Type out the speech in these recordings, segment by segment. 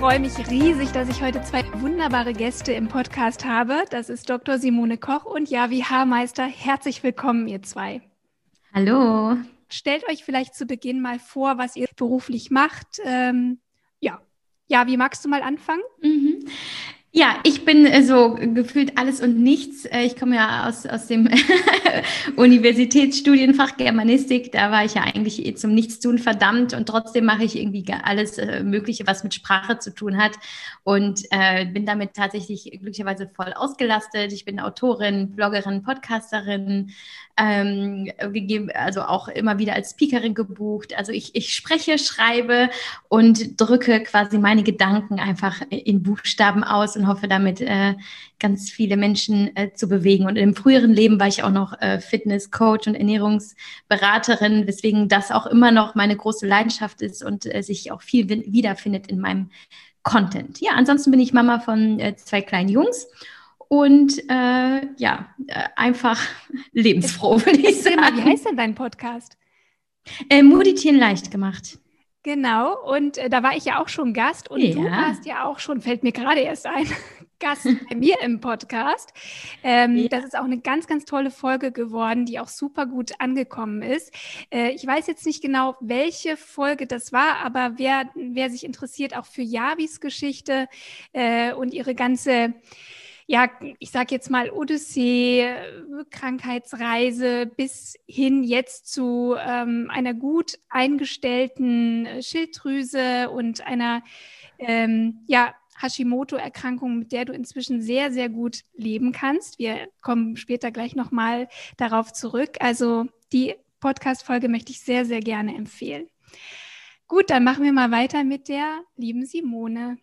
Freue mich riesig, dass ich heute zwei wunderbare Gäste im Podcast habe. Das ist Dr. Simone Koch und Javi Haarmeister. Herzlich willkommen, ihr zwei. Hallo. Stellt euch vielleicht zu Beginn mal vor, was ihr beruflich macht. Ähm, ja. Ja, wie magst du mal anfangen? Mhm. Ja, ich bin äh, so gefühlt alles und nichts. Äh, ich komme ja aus, aus dem Universitätsstudienfach Germanistik. Da war ich ja eigentlich eh zum Nichtstun verdammt und trotzdem mache ich irgendwie alles äh, Mögliche, was mit Sprache zu tun hat und äh, bin damit tatsächlich glücklicherweise voll ausgelastet. Ich bin Autorin, Bloggerin, Podcasterin, ähm, gegeben, also auch immer wieder als Speakerin gebucht. Also ich, ich spreche, schreibe und drücke quasi meine Gedanken einfach in Buchstaben aus und hoffe damit äh, ganz viele Menschen äh, zu bewegen. Und im früheren Leben war ich auch noch äh, Fitnesscoach und Ernährungsberaterin, weswegen das auch immer noch meine große Leidenschaft ist und äh, sich auch viel wiederfindet in meinem Content. Ja, ansonsten bin ich Mama von äh, zwei kleinen Jungs und äh, ja, äh, einfach lebensfroh, würde ich sagen. Wie heißt denn dein Podcast? Äh, Meditieren leicht gemacht. Genau, und äh, da war ich ja auch schon Gast und ja. du warst ja auch schon, fällt mir gerade erst ein, Gast bei mir im Podcast. Ähm, ja. Das ist auch eine ganz, ganz tolle Folge geworden, die auch super gut angekommen ist. Äh, ich weiß jetzt nicht genau, welche Folge das war, aber wer, wer sich interessiert auch für Javis Geschichte äh, und ihre ganze ja, ich sage jetzt mal Odyssee, Krankheitsreise bis hin jetzt zu ähm, einer gut eingestellten Schilddrüse und einer ähm, ja, Hashimoto-Erkrankung, mit der du inzwischen sehr, sehr gut leben kannst. Wir kommen später gleich nochmal darauf zurück. Also die Podcast-Folge möchte ich sehr, sehr gerne empfehlen. Gut, dann machen wir mal weiter mit der lieben Simone.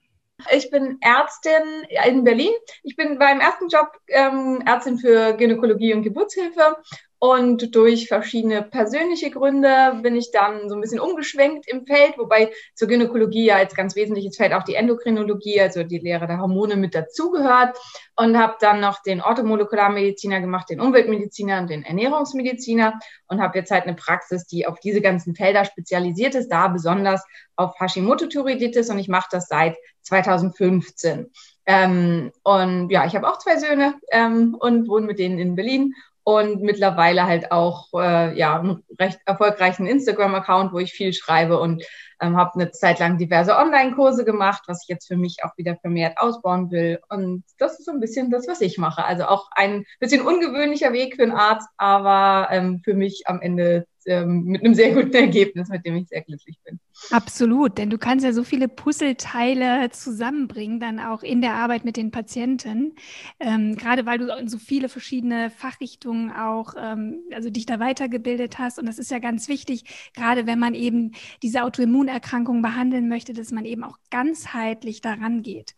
Ich bin Ärztin in Berlin. Ich bin beim ersten Job ähm, Ärztin für Gynäkologie und Geburtshilfe und durch verschiedene persönliche Gründe bin ich dann so ein bisschen umgeschwenkt im Feld, wobei zur Gynäkologie ja als ganz wesentliches Feld auch die Endokrinologie, also die Lehre der Hormone mit dazugehört. Und habe dann noch den Orthomolekularmediziner gemacht, den Umweltmediziner und den Ernährungsmediziner. Und habe jetzt halt eine Praxis, die auf diese ganzen Felder spezialisiert ist, da besonders auf Hashimoto-Thyreoiditis und ich mache das seit 2015. Ähm, und ja, ich habe auch zwei Söhne ähm, und wohne mit denen in Berlin und mittlerweile halt auch äh, ja einen recht erfolgreichen Instagram-Account, wo ich viel schreibe und ähm, habe eine Zeit lang diverse Online-Kurse gemacht, was ich jetzt für mich auch wieder vermehrt ausbauen will. Und das ist so ein bisschen das, was ich mache. Also auch ein bisschen ungewöhnlicher Weg für einen Arzt, aber ähm, für mich am Ende ähm, mit einem sehr guten Ergebnis, mit dem ich sehr glücklich bin. Absolut, denn du kannst ja so viele Puzzleteile zusammenbringen, dann auch in der Arbeit mit den Patienten. Ähm, gerade weil du in so viele verschiedene Fachrichtungen auch, ähm, also dich da weitergebildet hast. Und das ist ja ganz wichtig, gerade wenn man eben diese Autoimmunerkrankung behandeln möchte, dass man eben auch ganzheitlich daran geht.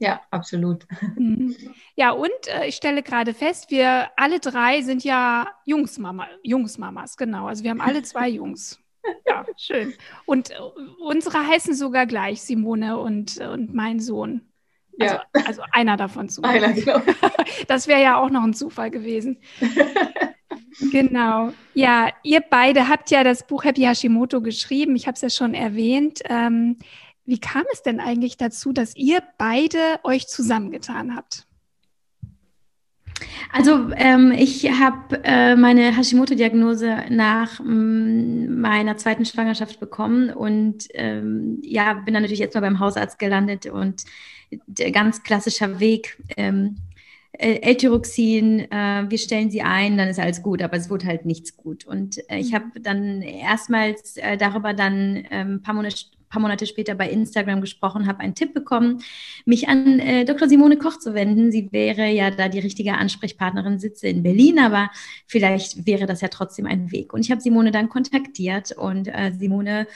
Ja, absolut. Mhm. Ja, und äh, ich stelle gerade fest, wir alle drei sind ja Jungsmama, Jungsmamas, genau. Also wir haben alle zwei Jungs. Ja, schön. Und äh, unsere heißen sogar gleich, Simone und, und mein Sohn. Also, ja. also einer davon zu. Einer, genau. Das wäre ja auch noch ein Zufall gewesen. genau. Ja, ihr beide habt ja das Buch Happy Hashimoto geschrieben. Ich habe es ja schon erwähnt. Ähm, wie kam es denn eigentlich dazu, dass ihr beide euch zusammengetan habt? Also ähm, ich habe äh, meine Hashimoto-Diagnose nach mm, meiner zweiten Schwangerschaft bekommen und ähm, ja, bin dann natürlich jetzt mal beim Hausarzt gelandet und der ganz klassischer Weg, ähm, L-Tyroxin, äh, wir stellen sie ein, dann ist alles gut, aber es wurde halt nichts gut. Und äh, ich mhm. habe dann erstmals äh, darüber dann ein ähm, paar Monate paar Monate später bei Instagram gesprochen, habe einen Tipp bekommen, mich an äh, Dr. Simone Koch zu wenden. Sie wäre ja da die richtige Ansprechpartnerin, sitze in Berlin, aber vielleicht wäre das ja trotzdem ein Weg. Und ich habe Simone dann kontaktiert und äh, Simone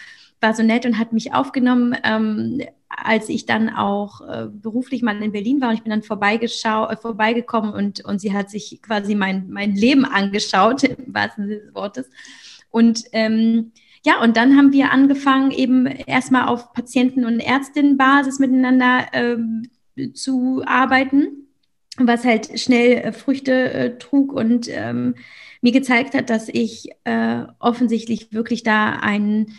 war so nett und hat mich aufgenommen, ähm, als ich dann auch äh, beruflich mal in Berlin war und ich bin dann äh, vorbeigekommen und, und sie hat sich quasi mein, mein Leben angeschaut, im wahrsten Sinne des Wortes. Und ähm, ja, und dann haben wir angefangen, eben erstmal auf Patienten- und Ärztinnenbasis miteinander ähm, zu arbeiten, was halt schnell äh, Früchte äh, trug und ähm, mir gezeigt hat, dass ich äh, offensichtlich wirklich da einen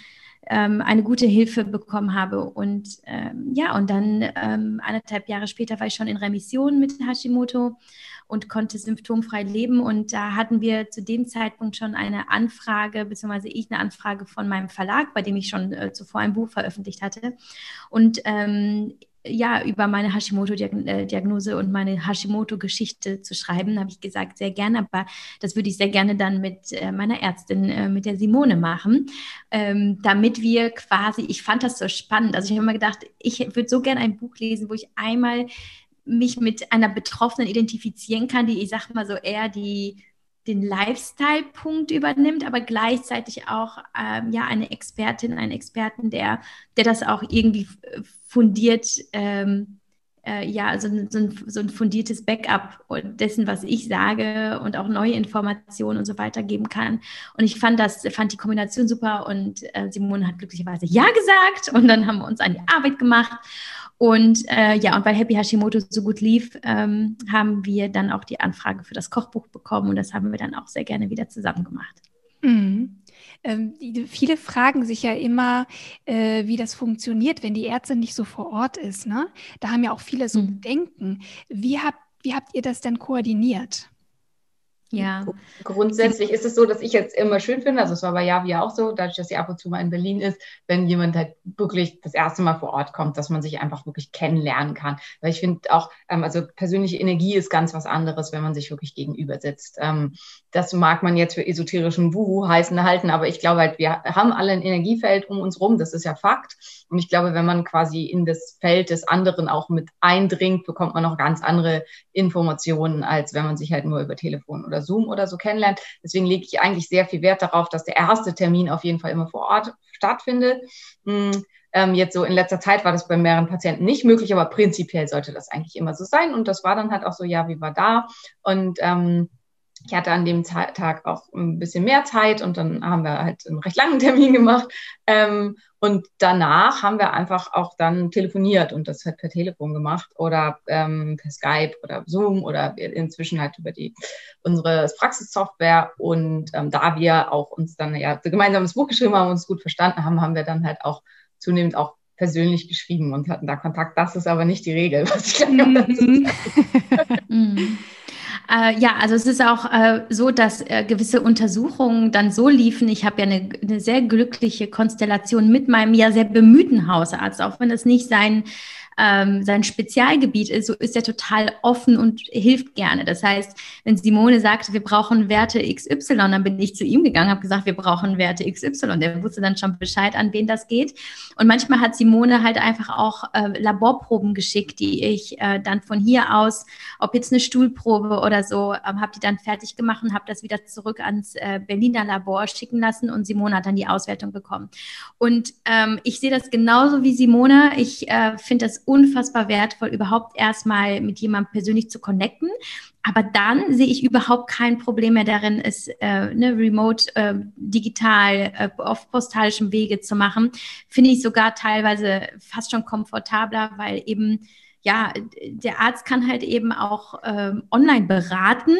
ähm, eine gute Hilfe bekommen habe. Und ähm, ja, und dann ähm, anderthalb Jahre später war ich schon in Remission mit Hashimoto und konnte symptomfrei leben. Und da hatten wir zu dem Zeitpunkt schon eine Anfrage, beziehungsweise ich eine Anfrage von meinem Verlag, bei dem ich schon äh, zuvor ein Buch veröffentlicht hatte. Und ähm, ja, über meine Hashimoto-Diagnose und meine Hashimoto-Geschichte zu schreiben, habe ich gesagt, sehr gerne, aber das würde ich sehr gerne dann mit äh, meiner Ärztin, äh, mit der Simone machen, ähm, damit wir quasi, ich fand das so spannend, also ich habe immer gedacht, ich würde so gerne ein Buch lesen, wo ich einmal mich mit einer Betroffenen identifizieren kann, die, ich sage mal so, eher die den Lifestyle-Punkt übernimmt, aber gleichzeitig auch ähm, ja eine Expertin, einen Experten, der, der das auch irgendwie fundiert, ähm, äh, ja, so ein, so, ein, so ein fundiertes Backup dessen, was ich sage und auch neue Informationen und so weiter geben kann. Und ich fand das, fand die Kombination super und äh, Simone hat glücklicherweise Ja gesagt und dann haben wir uns an die Arbeit gemacht. Und äh, ja, und weil Happy Hashimoto so gut lief, ähm, haben wir dann auch die Anfrage für das Kochbuch bekommen und das haben wir dann auch sehr gerne wieder zusammen gemacht. Mhm. Ähm, die, viele fragen sich ja immer, äh, wie das funktioniert, wenn die Ärztin nicht so vor Ort ist. Ne? Da haben ja auch viele so mhm. Bedenken. Wie habt, wie habt ihr das denn koordiniert? Ja. Grundsätzlich ist es so, dass ich jetzt immer schön finde, also es war bei Javi ja auch so, dadurch, dass sie ab und zu mal in Berlin ist, wenn jemand halt wirklich das erste Mal vor Ort kommt, dass man sich einfach wirklich kennenlernen kann. Weil ich finde auch, ähm, also persönliche Energie ist ganz was anderes, wenn man sich wirklich gegenüber sitzt. Ähm, das mag man jetzt für esoterischen Wuhu heißen halten, aber ich glaube halt, wir haben alle ein Energiefeld um uns rum, das ist ja Fakt. Und ich glaube, wenn man quasi in das Feld des anderen auch mit eindringt, bekommt man noch ganz andere Informationen, als wenn man sich halt nur über Telefon oder Zoom oder so kennenlernt. Deswegen lege ich eigentlich sehr viel Wert darauf, dass der erste Termin auf jeden Fall immer vor Ort stattfindet. Hm, ähm, jetzt so in letzter Zeit war das bei mehreren Patienten nicht möglich, aber prinzipiell sollte das eigentlich immer so sein. Und das war dann halt auch so, ja, wie war da? Und ähm, ich hatte an dem Tag auch ein bisschen mehr Zeit und dann haben wir halt einen recht langen Termin gemacht. Ähm, und danach haben wir einfach auch dann telefoniert und das halt per Telefon gemacht oder ähm, per Skype oder Zoom oder inzwischen halt über die unsere Praxissoftware. Und ähm, da wir auch uns dann ja gemeinsam das Buch geschrieben haben und uns gut verstanden haben, haben wir dann halt auch zunehmend auch persönlich geschrieben und hatten da Kontakt. Das ist aber nicht die Regel, was ich glaube. Mhm. Äh, ja, also es ist auch äh, so, dass äh, gewisse Untersuchungen dann so liefen. Ich habe ja eine, eine, sehr glückliche Konstellation mit meinem ja sehr bemühten Hausarzt, auch wenn es nicht sein ähm, sein Spezialgebiet ist, so ist er total offen und hilft gerne. Das heißt, wenn Simone sagt, wir brauchen Werte XY, dann bin ich zu ihm gegangen, habe gesagt, wir brauchen Werte XY. Der wusste dann schon Bescheid, an wen das geht. Und manchmal hat Simone halt einfach auch äh, Laborproben geschickt, die ich äh, dann von hier aus, ob jetzt eine Stuhlprobe oder so, ähm, habe die dann fertig gemacht und habe das wieder zurück ans äh, Berliner Labor schicken lassen und Simone hat dann die Auswertung bekommen. Und ähm, ich sehe das genauso wie Simone. Ich äh, finde das unfassbar wertvoll, überhaupt erstmal mit jemandem persönlich zu connecten. Aber dann sehe ich überhaupt kein Problem mehr darin, es äh, ne, remote, äh, digital, äh, auf postalischem Wege zu machen. Finde ich sogar teilweise fast schon komfortabler, weil eben ja, der Arzt kann halt eben auch ähm, online beraten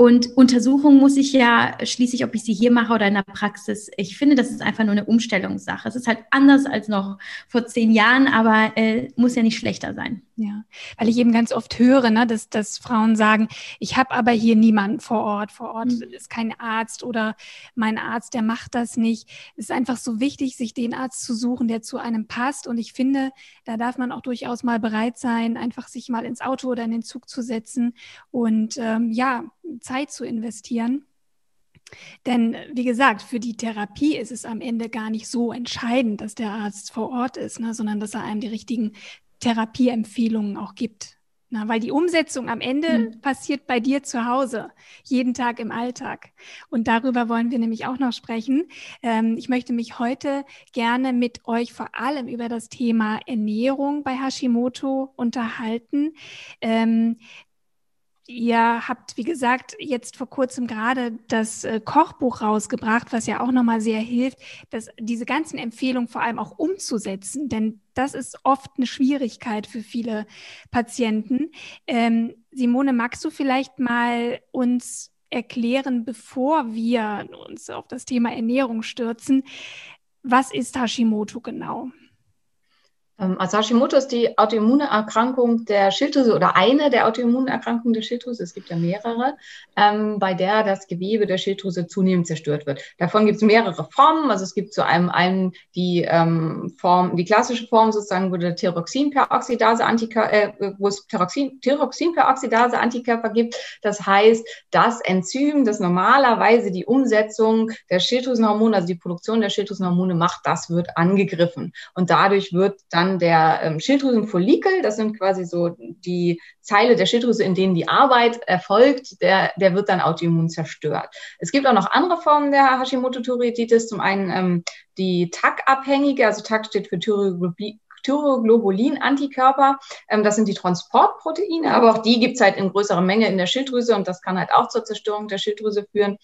und Untersuchungen muss ich ja schließlich, ob ich sie hier mache oder in der Praxis. Ich finde, das ist einfach nur eine Umstellungssache. Es ist halt anders als noch vor zehn Jahren, aber äh, muss ja nicht schlechter sein. Ja, weil ich eben ganz oft höre, ne, dass, dass Frauen sagen, ich habe aber hier niemanden vor Ort. Vor Ort mhm. ist kein Arzt oder mein Arzt, der macht das nicht. Es ist einfach so wichtig, sich den Arzt zu suchen, der zu einem passt. Und ich finde, da darf man auch durchaus mal bereit sein, einfach sich mal ins Auto oder in den Zug zu setzen und ähm, ja, Zeit zu investieren. Denn wie gesagt, für die Therapie ist es am Ende gar nicht so entscheidend, dass der Arzt vor Ort ist, ne, sondern dass er einem die richtigen Therapieempfehlungen auch gibt. Na, weil die Umsetzung am Ende mhm. passiert bei dir zu Hause, jeden Tag im Alltag. Und darüber wollen wir nämlich auch noch sprechen. Ähm, ich möchte mich heute gerne mit euch vor allem über das Thema Ernährung bei Hashimoto unterhalten. Ähm, Ihr habt, wie gesagt, jetzt vor kurzem gerade das äh, Kochbuch rausgebracht, was ja auch nochmal sehr hilft, dass diese ganzen Empfehlungen vor allem auch umzusetzen, denn das ist oft eine Schwierigkeit für viele Patienten. Ähm, Simone, magst du vielleicht mal uns erklären, bevor wir uns auf das Thema Ernährung stürzen, was ist Hashimoto genau? Ähm, also Hashimoto ist die Autoimmunerkrankung der Schilddrüse oder eine der Autoimmunerkrankungen der Schilddrüse. Es gibt ja mehrere, ähm, bei der das Gewebe der Schilddrüse zunehmend zerstört wird. Davon gibt es mehrere Formen. Also es gibt zu einem einen die ähm, Form, die klassische Form sozusagen, wo der Thyroxinperoxidase äh, wo es Thyroxin, Thyroxinperoxidase Antikörper gibt. Das heißt, das Enzym, das normalerweise die Umsetzung der Schilddrüsenhormone, also die Produktion der Schilddrüsenhormone macht, das wird angegriffen und dadurch wird dann dann der ähm, Schilddrüsenfollikel, das sind quasi so die Zeile der Schilddrüse, in denen die Arbeit erfolgt, der, der wird dann autoimmun zerstört. Es gibt auch noch andere Formen der Hashimoto-Thyreoiditis, zum einen ähm, die TAC-abhängige, also TAC steht für Thyroglobulin. Thyroglobulin-Antikörper. Ähm, das sind die Transportproteine, aber auch die gibt es halt in größerer Menge in der Schilddrüse und das kann halt auch zur Zerstörung der Schilddrüse führen.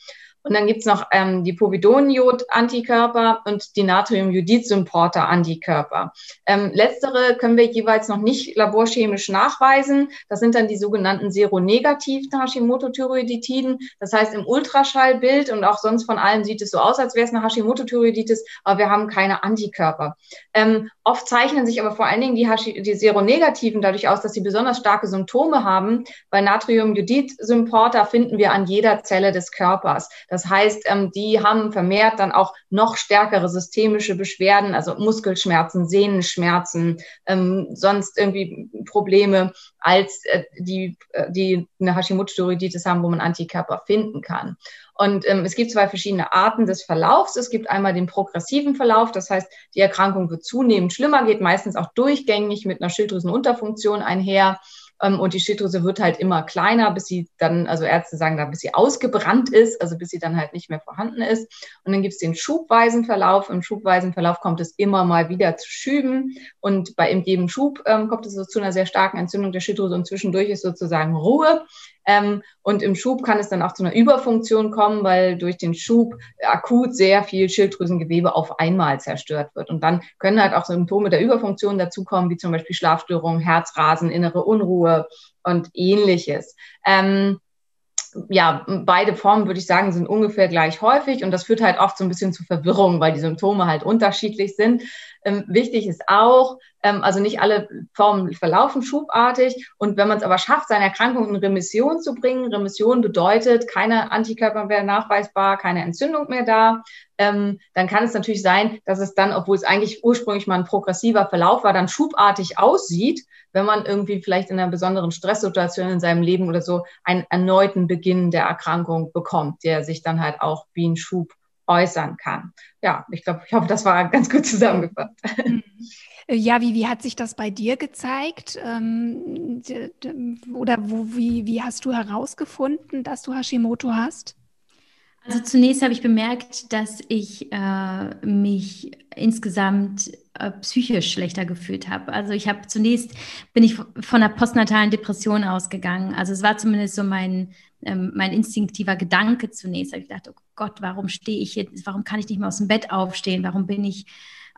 Und dann gibt's noch ähm, die Povidoniod-Antikörper und die Natriumjodid-Symporter-Antikörper. Ähm, letztere können wir jeweils noch nicht laborchemisch nachweisen. Das sind dann die sogenannten seronegativen Hashimoto-Thyreoiditiden. Das heißt, im Ultraschallbild und auch sonst von allen sieht es so aus, als wäre es eine Hashimoto-Thyreoiditis, aber wir haben keine Antikörper. Ähm, oft zeichnen sich aber vor allen Dingen die, Hashi die Seronegativen dadurch aus, dass sie besonders starke Symptome haben. Bei Natriumjodid-Symporter finden wir an jeder Zelle des Körpers. Das heißt, ähm, die haben vermehrt dann auch noch stärkere systemische Beschwerden, also Muskelschmerzen, Sehnenschmerzen, ähm, sonst irgendwie Probleme, als äh, die, äh, die eine Hashimoto-Thyreoiditis haben, wo man Antikörper finden kann. Und ähm, es gibt zwei verschiedene Arten des Verlaufs. Es gibt einmal den progressiven Verlauf, das heißt, die Erkrankung wird zunehmend schlimmer, geht meistens auch durchgängig mit einer Schilddrüsenunterfunktion einher. Ähm, und die Schilddrüse wird halt immer kleiner, bis sie dann, also Ärzte sagen da, bis sie ausgebrannt ist, also bis sie dann halt nicht mehr vorhanden ist. Und dann gibt es den schubweisen Verlauf. Im schubweisen Verlauf kommt es immer mal wieder zu Schüben. Und bei jedem Schub ähm, kommt es so zu einer sehr starken Entzündung der Schilddrüse und zwischendurch ist sozusagen Ruhe. Ähm, und im Schub kann es dann auch zu einer Überfunktion kommen, weil durch den Schub akut sehr viel Schilddrüsengewebe auf einmal zerstört wird. Und dann können halt auch Symptome der Überfunktion dazukommen, wie zum Beispiel Schlafstörungen, Herzrasen, innere Unruhe und ähnliches. Ähm, ja, beide Formen, würde ich sagen, sind ungefähr gleich häufig und das führt halt oft so ein bisschen zu Verwirrung, weil die Symptome halt unterschiedlich sind. Ähm, wichtig ist auch, also nicht alle Formen verlaufen schubartig und wenn man es aber schafft, seine Erkrankung in Remission zu bringen, Remission bedeutet keine Antikörper mehr nachweisbar, keine Entzündung mehr da, ähm, dann kann es natürlich sein, dass es dann, obwohl es eigentlich ursprünglich mal ein progressiver Verlauf war, dann schubartig aussieht, wenn man irgendwie vielleicht in einer besonderen Stresssituation in seinem Leben oder so einen erneuten Beginn der Erkrankung bekommt, der sich dann halt auch wie ein Schub äußern kann. Ja, ich glaube, ich hoffe, das war ganz gut zusammengefasst. Mhm. Ja, wie, wie hat sich das bei dir gezeigt? Ähm, oder wo, wie, wie hast du herausgefunden, dass du Hashimoto hast? Also zunächst habe ich bemerkt, dass ich äh, mich insgesamt äh, psychisch schlechter gefühlt habe. Also ich habe zunächst bin ich von einer postnatalen Depression ausgegangen. Also es war zumindest so mein ähm, mein instinktiver Gedanke zunächst. Ich dachte, oh Gott, warum stehe ich jetzt? Warum kann ich nicht mehr aus dem Bett aufstehen? Warum bin ich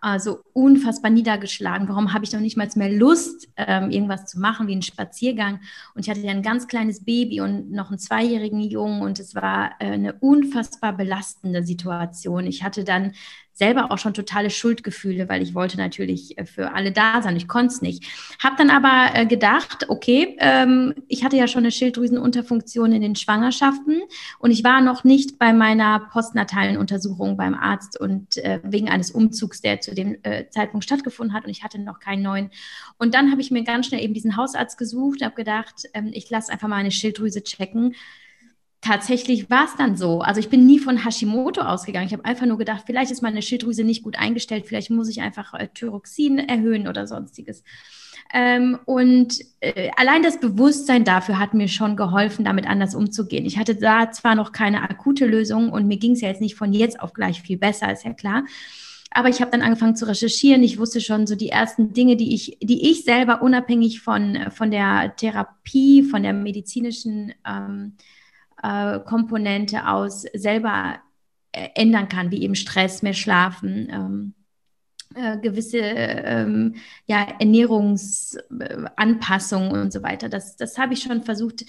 äh, so unfassbar niedergeschlagen? Warum habe ich noch nicht mal mehr Lust, ähm, irgendwas zu machen, wie einen Spaziergang? Und ich hatte ja ein ganz kleines Baby und noch einen zweijährigen Jungen und es war äh, eine unfassbar belastende Situation. Ich hatte dann selber auch schon totale Schuldgefühle, weil ich wollte natürlich äh, für alle da sein. Ich konnte es nicht. Habe dann aber äh, gedacht, okay, ähm, ich hatte ja schon eine Schilddrüsenunterfunktion in den Schwangerschaften und ich war noch nicht bei meiner postnatalen Untersuchung beim Arzt und äh, wegen eines Umzugs, der zu dem Zeitpunkt stattgefunden hat und ich hatte noch keinen neuen. Und dann habe ich mir ganz schnell eben diesen Hausarzt gesucht, habe gedacht, ähm, ich lasse einfach mal eine Schilddrüse checken tatsächlich war es dann so. Also ich bin nie von Hashimoto ausgegangen. Ich habe einfach nur gedacht, vielleicht ist meine Schilddrüse nicht gut eingestellt, vielleicht muss ich einfach äh, Thyroxin erhöhen oder sonstiges. Ähm, und äh, allein das Bewusstsein dafür hat mir schon geholfen, damit anders umzugehen. Ich hatte da zwar noch keine akute Lösung und mir ging es ja jetzt nicht von jetzt auf gleich viel besser, ist ja klar. Aber ich habe dann angefangen zu recherchieren. Ich wusste schon so die ersten Dinge, die ich, die ich selber unabhängig von, von der Therapie, von der medizinischen ähm, äh, Komponente aus selber äh, ändern kann, wie eben Stress, mehr Schlafen. Ähm, äh, gewisse ähm, ja, Ernährungsanpassungen und so weiter. Das, das habe ich schon versucht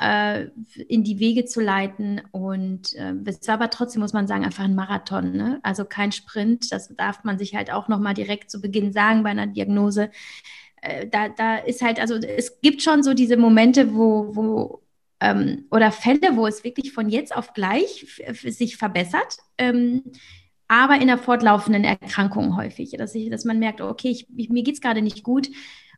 äh, in die Wege zu leiten. Und äh, es war aber trotzdem, muss man sagen, einfach ein Marathon. Ne? Also kein Sprint. Das darf man sich halt auch nochmal direkt zu Beginn sagen bei einer Diagnose. Äh, da, da ist halt, also es gibt schon so diese Momente, wo, wo ähm, oder Fälle, wo es wirklich von jetzt auf gleich sich verbessert. Ähm, aber in der fortlaufenden Erkrankung häufig, dass, ich, dass man merkt, okay, ich, ich, mir geht es gerade nicht gut.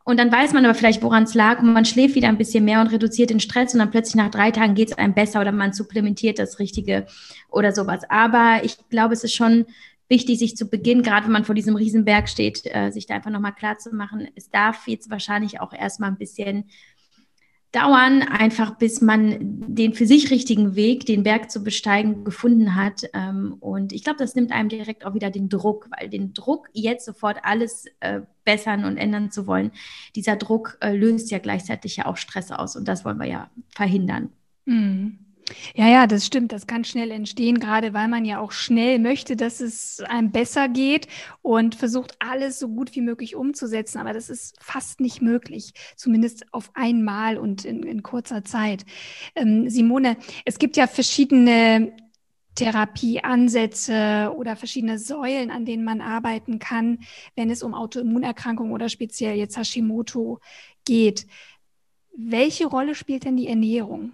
Und dann weiß man aber vielleicht, woran es lag und man schläft wieder ein bisschen mehr und reduziert den Stress und dann plötzlich nach drei Tagen geht es einem besser oder man supplementiert das Richtige oder sowas. Aber ich glaube, es ist schon wichtig, sich zu Beginn, gerade wenn man vor diesem Riesenberg steht, äh, sich da einfach nochmal klar zu machen, es darf jetzt wahrscheinlich auch erstmal ein bisschen dauern, einfach bis man den für sich richtigen Weg, den Berg zu besteigen, gefunden hat. Ähm, und ich glaube, das nimmt einem direkt auch wieder den Druck, weil den Druck, jetzt sofort alles äh, bessern und ändern zu wollen, dieser Druck äh, löst ja gleichzeitig ja auch Stress aus. Und das wollen wir ja verhindern. Mhm. Ja, ja, das stimmt. Das kann schnell entstehen, gerade weil man ja auch schnell möchte, dass es einem besser geht und versucht, alles so gut wie möglich umzusetzen. Aber das ist fast nicht möglich, zumindest auf einmal und in, in kurzer Zeit. Ähm, Simone, es gibt ja verschiedene Therapieansätze oder verschiedene Säulen, an denen man arbeiten kann, wenn es um Autoimmunerkrankungen oder speziell jetzt Hashimoto geht. Welche Rolle spielt denn die Ernährung?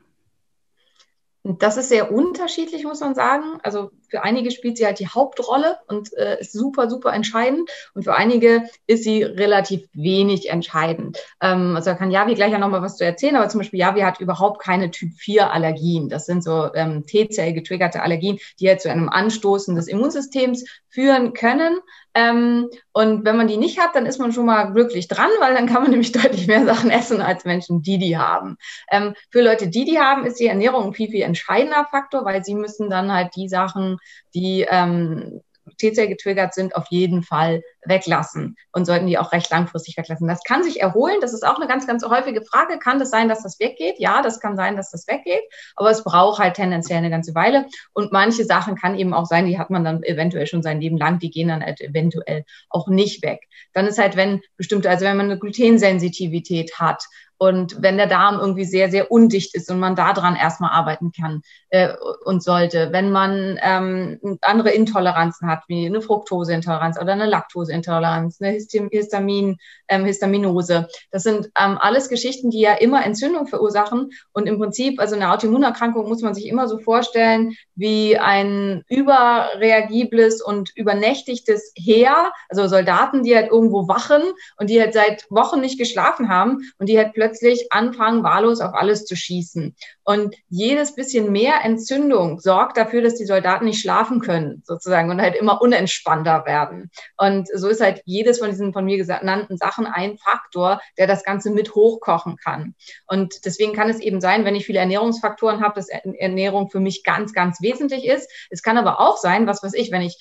Das ist sehr unterschiedlich, muss man sagen. Also für einige spielt sie halt die Hauptrolle und äh, ist super, super entscheidend. Und für einige ist sie relativ wenig entscheidend. Ähm, also da kann Javi gleich ja nochmal was zu erzählen, aber zum Beispiel Javi hat überhaupt keine Typ-4-Allergien. Das sind so ähm, T-Zell getriggerte Allergien, die halt zu einem Anstoßen des Immunsystems führen können. Ähm, und wenn man die nicht hat, dann ist man schon mal glücklich dran, weil dann kann man nämlich deutlich mehr Sachen essen als Menschen, die die haben. Ähm, für Leute, die die haben, ist die Ernährung ein viel, viel entscheidender Faktor, weil sie müssen dann halt die Sachen, die ähm, T-Zell getriggert sind, auf jeden Fall weglassen und sollten die auch recht langfristig weglassen. Das kann sich erholen. Das ist auch eine ganz, ganz häufige Frage. Kann das sein, dass das weggeht? Ja, das kann sein, dass das weggeht. Aber es braucht halt tendenziell eine ganze Weile. Und manche Sachen kann eben auch sein, die hat man dann eventuell schon sein Leben lang. Die gehen dann halt eventuell auch nicht weg. Dann ist halt, wenn bestimmte, also wenn man eine Glutensensitivität hat und wenn der Darm irgendwie sehr, sehr undicht ist und man daran erstmal arbeiten kann äh, und sollte, wenn man ähm, andere Intoleranzen hat, wie eine Fructoseintoleranz oder eine Laktoseintoleranz, eine Histamin, ähm, Histaminose, das sind ähm, alles Geschichten, die ja immer Entzündung verursachen. Und im Prinzip, also eine Autoimmunerkrankung muss man sich immer so vorstellen wie ein überreagibles und übernächtigtes Heer, also Soldaten, die halt irgendwo wachen und die halt seit Wochen nicht geschlafen haben und die halt plötzlich plötzlich anfangen, wahllos auf alles zu schießen. Und jedes bisschen mehr Entzündung sorgt dafür, dass die Soldaten nicht schlafen können, sozusagen, und halt immer unentspannter werden. Und so ist halt jedes von diesen von mir genannten Sachen ein Faktor, der das Ganze mit hochkochen kann. Und deswegen kann es eben sein, wenn ich viele Ernährungsfaktoren habe, dass Ernährung für mich ganz, ganz wesentlich ist. Es kann aber auch sein, was weiß ich, wenn ich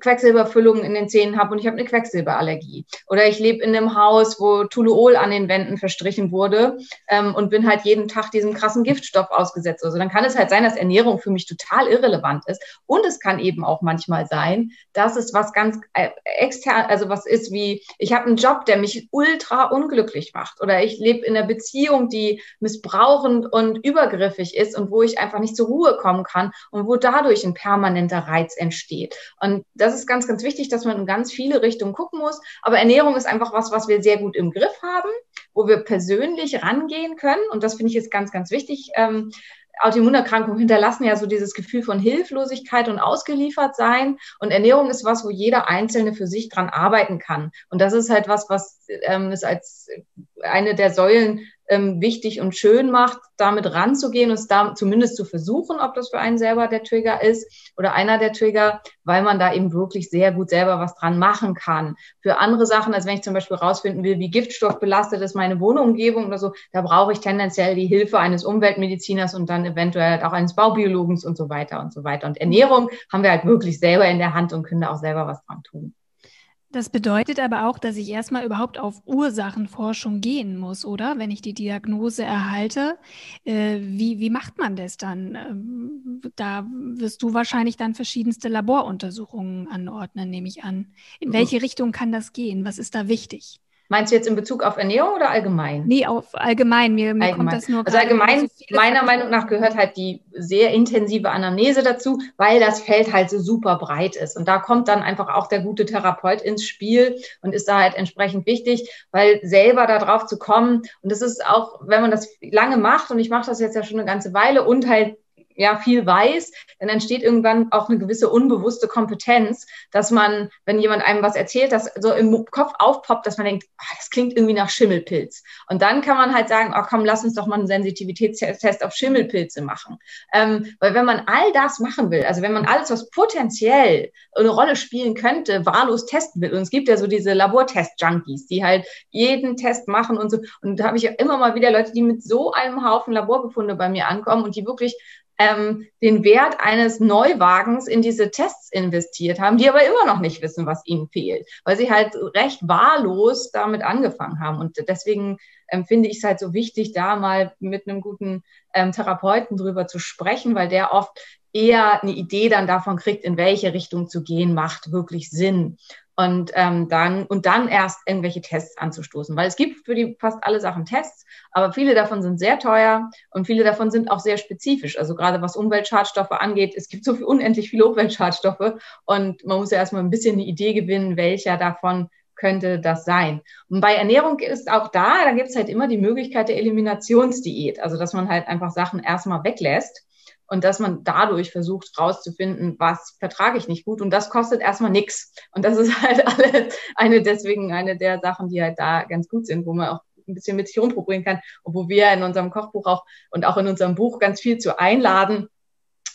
Quecksilberfüllungen in den Zähnen habe und ich habe eine Quecksilberallergie. Oder ich lebe in einem Haus, wo Toluol an den Wänden verstrichen wurde wurde ähm, und bin halt jeden Tag diesem krassen Giftstoff ausgesetzt. Also dann kann es halt sein, dass Ernährung für mich total irrelevant ist. Und es kann eben auch manchmal sein, dass es was ganz äh, extern, also was ist wie, ich habe einen Job, der mich ultra unglücklich macht oder ich lebe in einer Beziehung, die missbrauchend und übergriffig ist und wo ich einfach nicht zur Ruhe kommen kann und wo dadurch ein permanenter Reiz entsteht. Und das ist ganz, ganz wichtig, dass man in ganz viele Richtungen gucken muss. Aber Ernährung ist einfach was, was wir sehr gut im Griff haben, wo wir persönlich rangehen können. Und das finde ich jetzt ganz, ganz wichtig. Ähm, Autoimmunerkrankungen hinterlassen ja so dieses Gefühl von Hilflosigkeit und ausgeliefert sein. Und Ernährung ist was, wo jeder Einzelne für sich dran arbeiten kann. Und das ist halt was, was ähm, es als eine der Säulen ähm, wichtig und schön macht, damit ranzugehen und es da zumindest zu versuchen, ob das für einen selber der Trigger ist oder einer der Trigger, weil man da eben wirklich sehr gut selber was dran machen kann. Für andere Sachen, als wenn ich zum Beispiel rausfinden will, wie giftstoffbelastet ist meine Wohnumgebung oder so, da brauche ich tendenziell die Hilfe eines Umweltmediziners und dann eventuell auch eines Baubiologens und so weiter und so weiter. Und Ernährung haben wir halt wirklich selber in der Hand und können da auch selber was dran tun. Das bedeutet aber auch, dass ich erstmal überhaupt auf Ursachenforschung gehen muss, oder? Wenn ich die Diagnose erhalte, äh, wie, wie macht man das dann? Ähm, da wirst du wahrscheinlich dann verschiedenste Laboruntersuchungen anordnen, nehme ich an. In welche Richtung kann das gehen? Was ist da wichtig? Meinst du jetzt in Bezug auf Ernährung oder allgemein? Nee, auf allgemein. Mir, mir allgemein. kommt das nur. Also allgemein, so meiner Meinung nach gehört halt die sehr intensive Anamnese dazu, weil das Feld halt so super breit ist. Und da kommt dann einfach auch der gute Therapeut ins Spiel und ist da halt entsprechend wichtig, weil selber da drauf zu kommen. Und das ist auch, wenn man das lange macht, und ich mache das jetzt ja schon eine ganze Weile und halt ja viel weiß, dann entsteht irgendwann auch eine gewisse unbewusste Kompetenz, dass man, wenn jemand einem was erzählt, das so im Kopf aufpoppt, dass man denkt, oh, das klingt irgendwie nach Schimmelpilz. Und dann kann man halt sagen, oh komm, lass uns doch mal einen Sensitivitätstest auf Schimmelpilze machen. Ähm, weil wenn man all das machen will, also wenn man alles, was potenziell eine Rolle spielen könnte, wahllos testen will, und es gibt ja so diese Labortest-Junkies, die halt jeden Test machen und so, und da habe ich ja immer mal wieder Leute, die mit so einem Haufen Laborbefunde bei mir ankommen und die wirklich ähm, den Wert eines Neuwagens in diese Tests investiert haben, die aber immer noch nicht wissen, was ihnen fehlt, weil sie halt recht wahllos damit angefangen haben. Und deswegen ähm, finde ich es halt so wichtig, da mal mit einem guten ähm, Therapeuten drüber zu sprechen, weil der oft eher eine Idee dann davon kriegt, in welche Richtung zu gehen, macht wirklich Sinn und ähm, dann und dann erst irgendwelche Tests anzustoßen, weil es gibt für die fast alle Sachen Tests, aber viele davon sind sehr teuer und viele davon sind auch sehr spezifisch. Also gerade was Umweltschadstoffe angeht, es gibt so viel, unendlich viele Umweltschadstoffe und man muss ja erstmal ein bisschen eine Idee gewinnen, welcher davon könnte das sein. Und bei Ernährung ist auch da, da gibt es halt immer die Möglichkeit der Eliminationsdiät, also dass man halt einfach Sachen erstmal weglässt und dass man dadurch versucht rauszufinden, was vertrage ich nicht gut und das kostet erstmal nichts. Und das ist halt alle eine deswegen eine der Sachen, die halt da ganz gut sind, wo man auch ein bisschen mit sich rumprobieren kann und wo wir in unserem Kochbuch auch und auch in unserem Buch ganz viel zu einladen,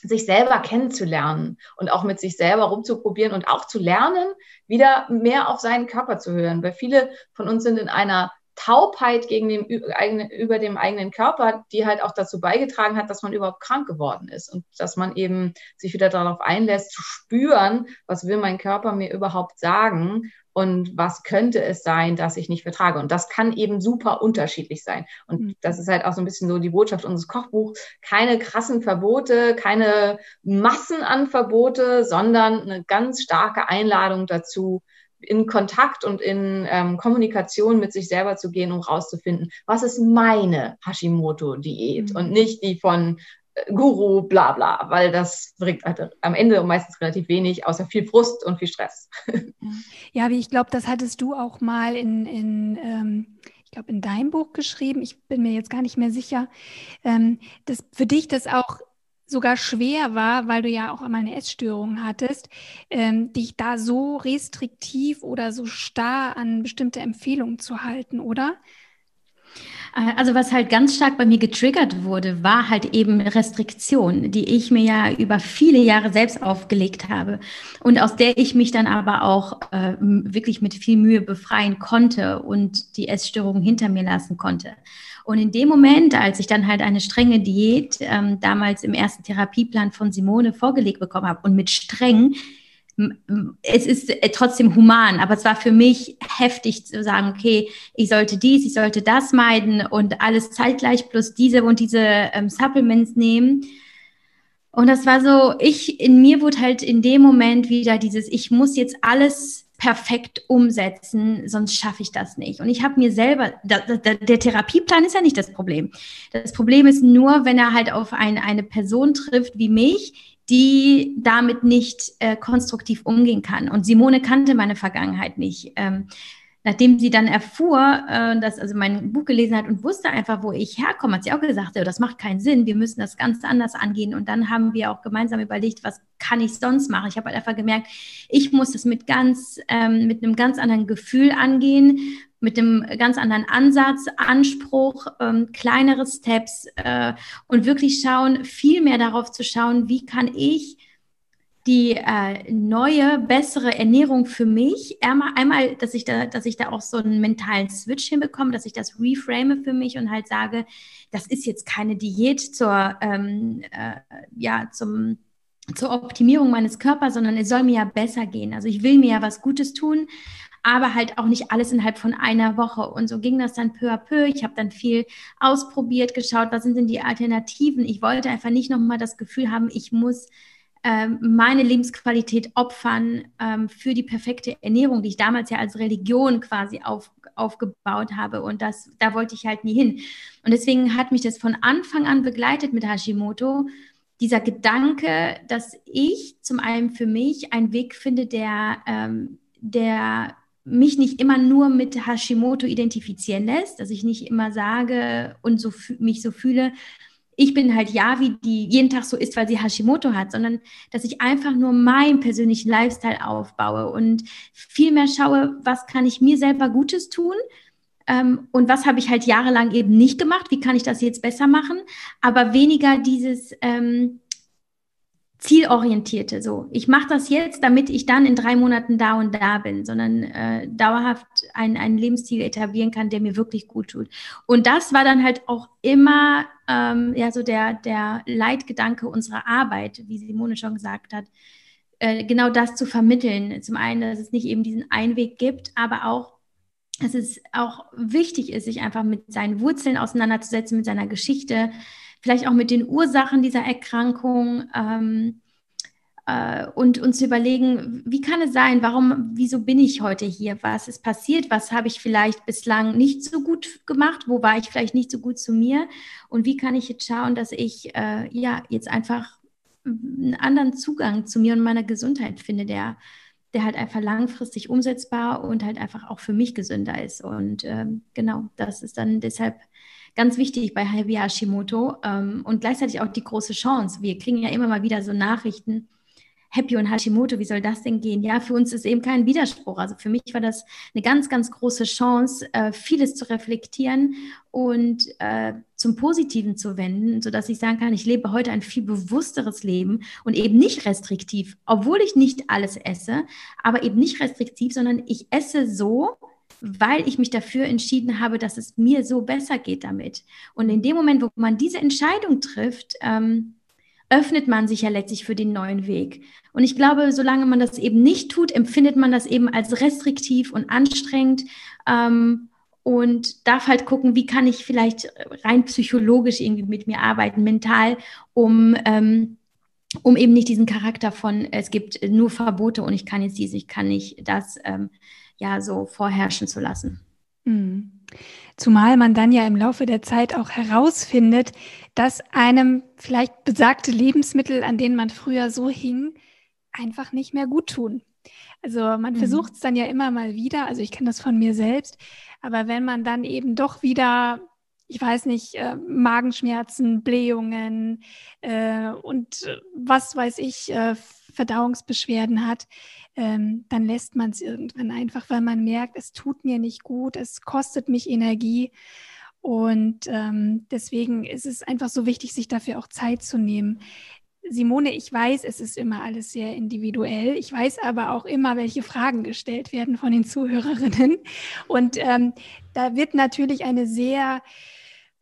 sich selber kennenzulernen und auch mit sich selber rumzuprobieren und auch zu lernen, wieder mehr auf seinen Körper zu hören. Weil viele von uns sind in einer Taubheit gegen den, über dem eigenen Körper, die halt auch dazu beigetragen hat, dass man überhaupt krank geworden ist und dass man eben sich wieder darauf einlässt, zu spüren, was will mein Körper mir überhaupt sagen und was könnte es sein, dass ich nicht vertrage. Und das kann eben super unterschiedlich sein. Und mhm. das ist halt auch so ein bisschen so die Botschaft unseres Kochbuchs. Keine krassen Verbote, keine Massen an Verbote, sondern eine ganz starke Einladung dazu, in Kontakt und in ähm, Kommunikation mit sich selber zu gehen, um rauszufinden, was ist meine Hashimoto-Diät mhm. und nicht die von äh, Guru, bla bla, weil das bringt halt am Ende meistens relativ wenig, außer viel Frust und viel Stress. Ja, wie ich glaube, das hattest du auch mal in, in ähm, ich glaube, in deinem Buch geschrieben. Ich bin mir jetzt gar nicht mehr sicher, ähm, dass für dich das auch sogar schwer war, weil du ja auch einmal eine Essstörung hattest, ähm, dich da so restriktiv oder so starr an bestimmte Empfehlungen zu halten, oder? Äh, also was halt ganz stark bei mir getriggert wurde, war halt eben Restriktion, die ich mir ja über viele Jahre selbst aufgelegt habe und aus der ich mich dann aber auch äh, wirklich mit viel Mühe befreien konnte und die Essstörung hinter mir lassen konnte. Und in dem Moment, als ich dann halt eine strenge Diät ähm, damals im ersten Therapieplan von Simone vorgelegt bekommen habe und mit streng, es ist äh, trotzdem human, aber es war für mich heftig zu sagen, okay, ich sollte dies, ich sollte das meiden und alles zeitgleich plus diese und diese ähm, Supplements nehmen. Und das war so, ich, in mir wurde halt in dem Moment wieder dieses, ich muss jetzt alles perfekt umsetzen, sonst schaffe ich das nicht. Und ich habe mir selber, da, da, der Therapieplan ist ja nicht das Problem. Das Problem ist nur, wenn er halt auf ein, eine Person trifft wie mich, die damit nicht äh, konstruktiv umgehen kann. Und Simone kannte meine Vergangenheit nicht. Ähm, nachdem sie dann erfuhr, äh, dass also mein Buch gelesen hat und wusste einfach, wo ich herkomme, hat sie auch gesagt, das macht keinen Sinn, wir müssen das ganz anders angehen. Und dann haben wir auch gemeinsam überlegt, was kann ich sonst machen? Ich habe halt einfach gemerkt, ich muss das mit ganz, ähm, mit einem ganz anderen Gefühl angehen, mit einem ganz anderen Ansatz, Anspruch, ähm, kleinere Steps äh, und wirklich schauen, viel mehr darauf zu schauen, wie kann ich die äh, neue, bessere Ernährung für mich. Einmal, dass ich da, dass ich da auch so einen mentalen Switch hinbekomme, dass ich das reframe für mich und halt sage, das ist jetzt keine Diät zur, ähm, äh, ja, zum, zur Optimierung meines Körpers, sondern es soll mir ja besser gehen. Also ich will mir ja was Gutes tun, aber halt auch nicht alles innerhalb von einer Woche. Und so ging das dann peu à peu. Ich habe dann viel ausprobiert, geschaut, was sind denn die Alternativen. Ich wollte einfach nicht nochmal das Gefühl haben, ich muss ähm, meine Lebensqualität opfern ähm, für die perfekte Ernährung, die ich damals ja als Religion quasi auf, aufgebaut habe. Und das, da wollte ich halt nie hin. Und deswegen hat mich das von Anfang an begleitet mit Hashimoto. Dieser Gedanke, dass ich zum einen für mich einen Weg finde, der, ähm, der mich nicht immer nur mit Hashimoto identifizieren lässt, dass ich nicht immer sage und so mich so fühle, ich bin halt Yavi, die jeden Tag so ist, weil sie Hashimoto hat, sondern dass ich einfach nur meinen persönlichen Lifestyle aufbaue und viel mehr schaue, was kann ich mir selber Gutes tun ähm, und was habe ich halt jahrelang eben nicht gemacht, wie kann ich das jetzt besser machen, aber weniger dieses, ähm, zielorientierte. So, ich mache das jetzt, damit ich dann in drei Monaten da und da bin, sondern äh, dauerhaft ein, einen Lebensstil etablieren kann, der mir wirklich gut tut. Und das war dann halt auch immer ähm, ja so der, der Leitgedanke unserer Arbeit, wie Simone schon gesagt hat, äh, genau das zu vermitteln. Zum einen, dass es nicht eben diesen Einweg gibt, aber auch dass es auch wichtig ist, sich einfach mit seinen Wurzeln auseinanderzusetzen, mit seiner Geschichte, vielleicht auch mit den Ursachen dieser Erkrankung ähm, äh, und uns zu überlegen, wie kann es sein, warum, wieso bin ich heute hier, was ist passiert, was habe ich vielleicht bislang nicht so gut gemacht, wo war ich vielleicht nicht so gut zu mir? Und wie kann ich jetzt schauen, dass ich äh, ja jetzt einfach einen anderen Zugang zu mir und meiner Gesundheit finde, der der halt einfach langfristig umsetzbar und halt einfach auch für mich gesünder ist. Und ähm, genau, das ist dann deshalb ganz wichtig bei Heavy Hashimoto ähm, und gleichzeitig auch die große Chance. Wir kriegen ja immer mal wieder so Nachrichten, Happy und Hashimoto, wie soll das denn gehen? Ja, für uns ist eben kein Widerspruch. Also für mich war das eine ganz, ganz große Chance, äh, vieles zu reflektieren und äh, zum Positiven zu wenden, sodass ich sagen kann, ich lebe heute ein viel bewussteres Leben und eben nicht restriktiv, obwohl ich nicht alles esse, aber eben nicht restriktiv, sondern ich esse so, weil ich mich dafür entschieden habe, dass es mir so besser geht damit. Und in dem Moment, wo man diese Entscheidung trifft, ähm, öffnet man sich ja letztlich für den neuen Weg. Und ich glaube, solange man das eben nicht tut, empfindet man das eben als restriktiv und anstrengend. Ähm, und darf halt gucken, wie kann ich vielleicht rein psychologisch irgendwie mit mir arbeiten, mental, um, ähm, um eben nicht diesen Charakter von, es gibt nur Verbote und ich kann jetzt dies, ich kann nicht das ähm, ja so vorherrschen zu lassen. Mhm. Zumal man dann ja im Laufe der Zeit auch herausfindet, dass einem vielleicht besagte Lebensmittel, an denen man früher so hing, einfach nicht mehr gut tun. Also man mhm. versucht es dann ja immer mal wieder, also ich kenne das von mir selbst, aber wenn man dann eben doch wieder, ich weiß nicht, äh, Magenschmerzen, Blähungen äh, und äh, was weiß ich, äh, Verdauungsbeschwerden hat, ähm, dann lässt man es irgendwann einfach, weil man merkt, es tut mir nicht gut, es kostet mich Energie. Und ähm, deswegen ist es einfach so wichtig, sich dafür auch Zeit zu nehmen. Simone, ich weiß, es ist immer alles sehr individuell. Ich weiß aber auch immer, welche Fragen gestellt werden von den Zuhörerinnen. Und ähm, da wird natürlich eine sehr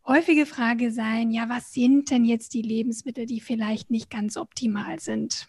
häufige Frage sein, ja, was sind denn jetzt die Lebensmittel, die vielleicht nicht ganz optimal sind?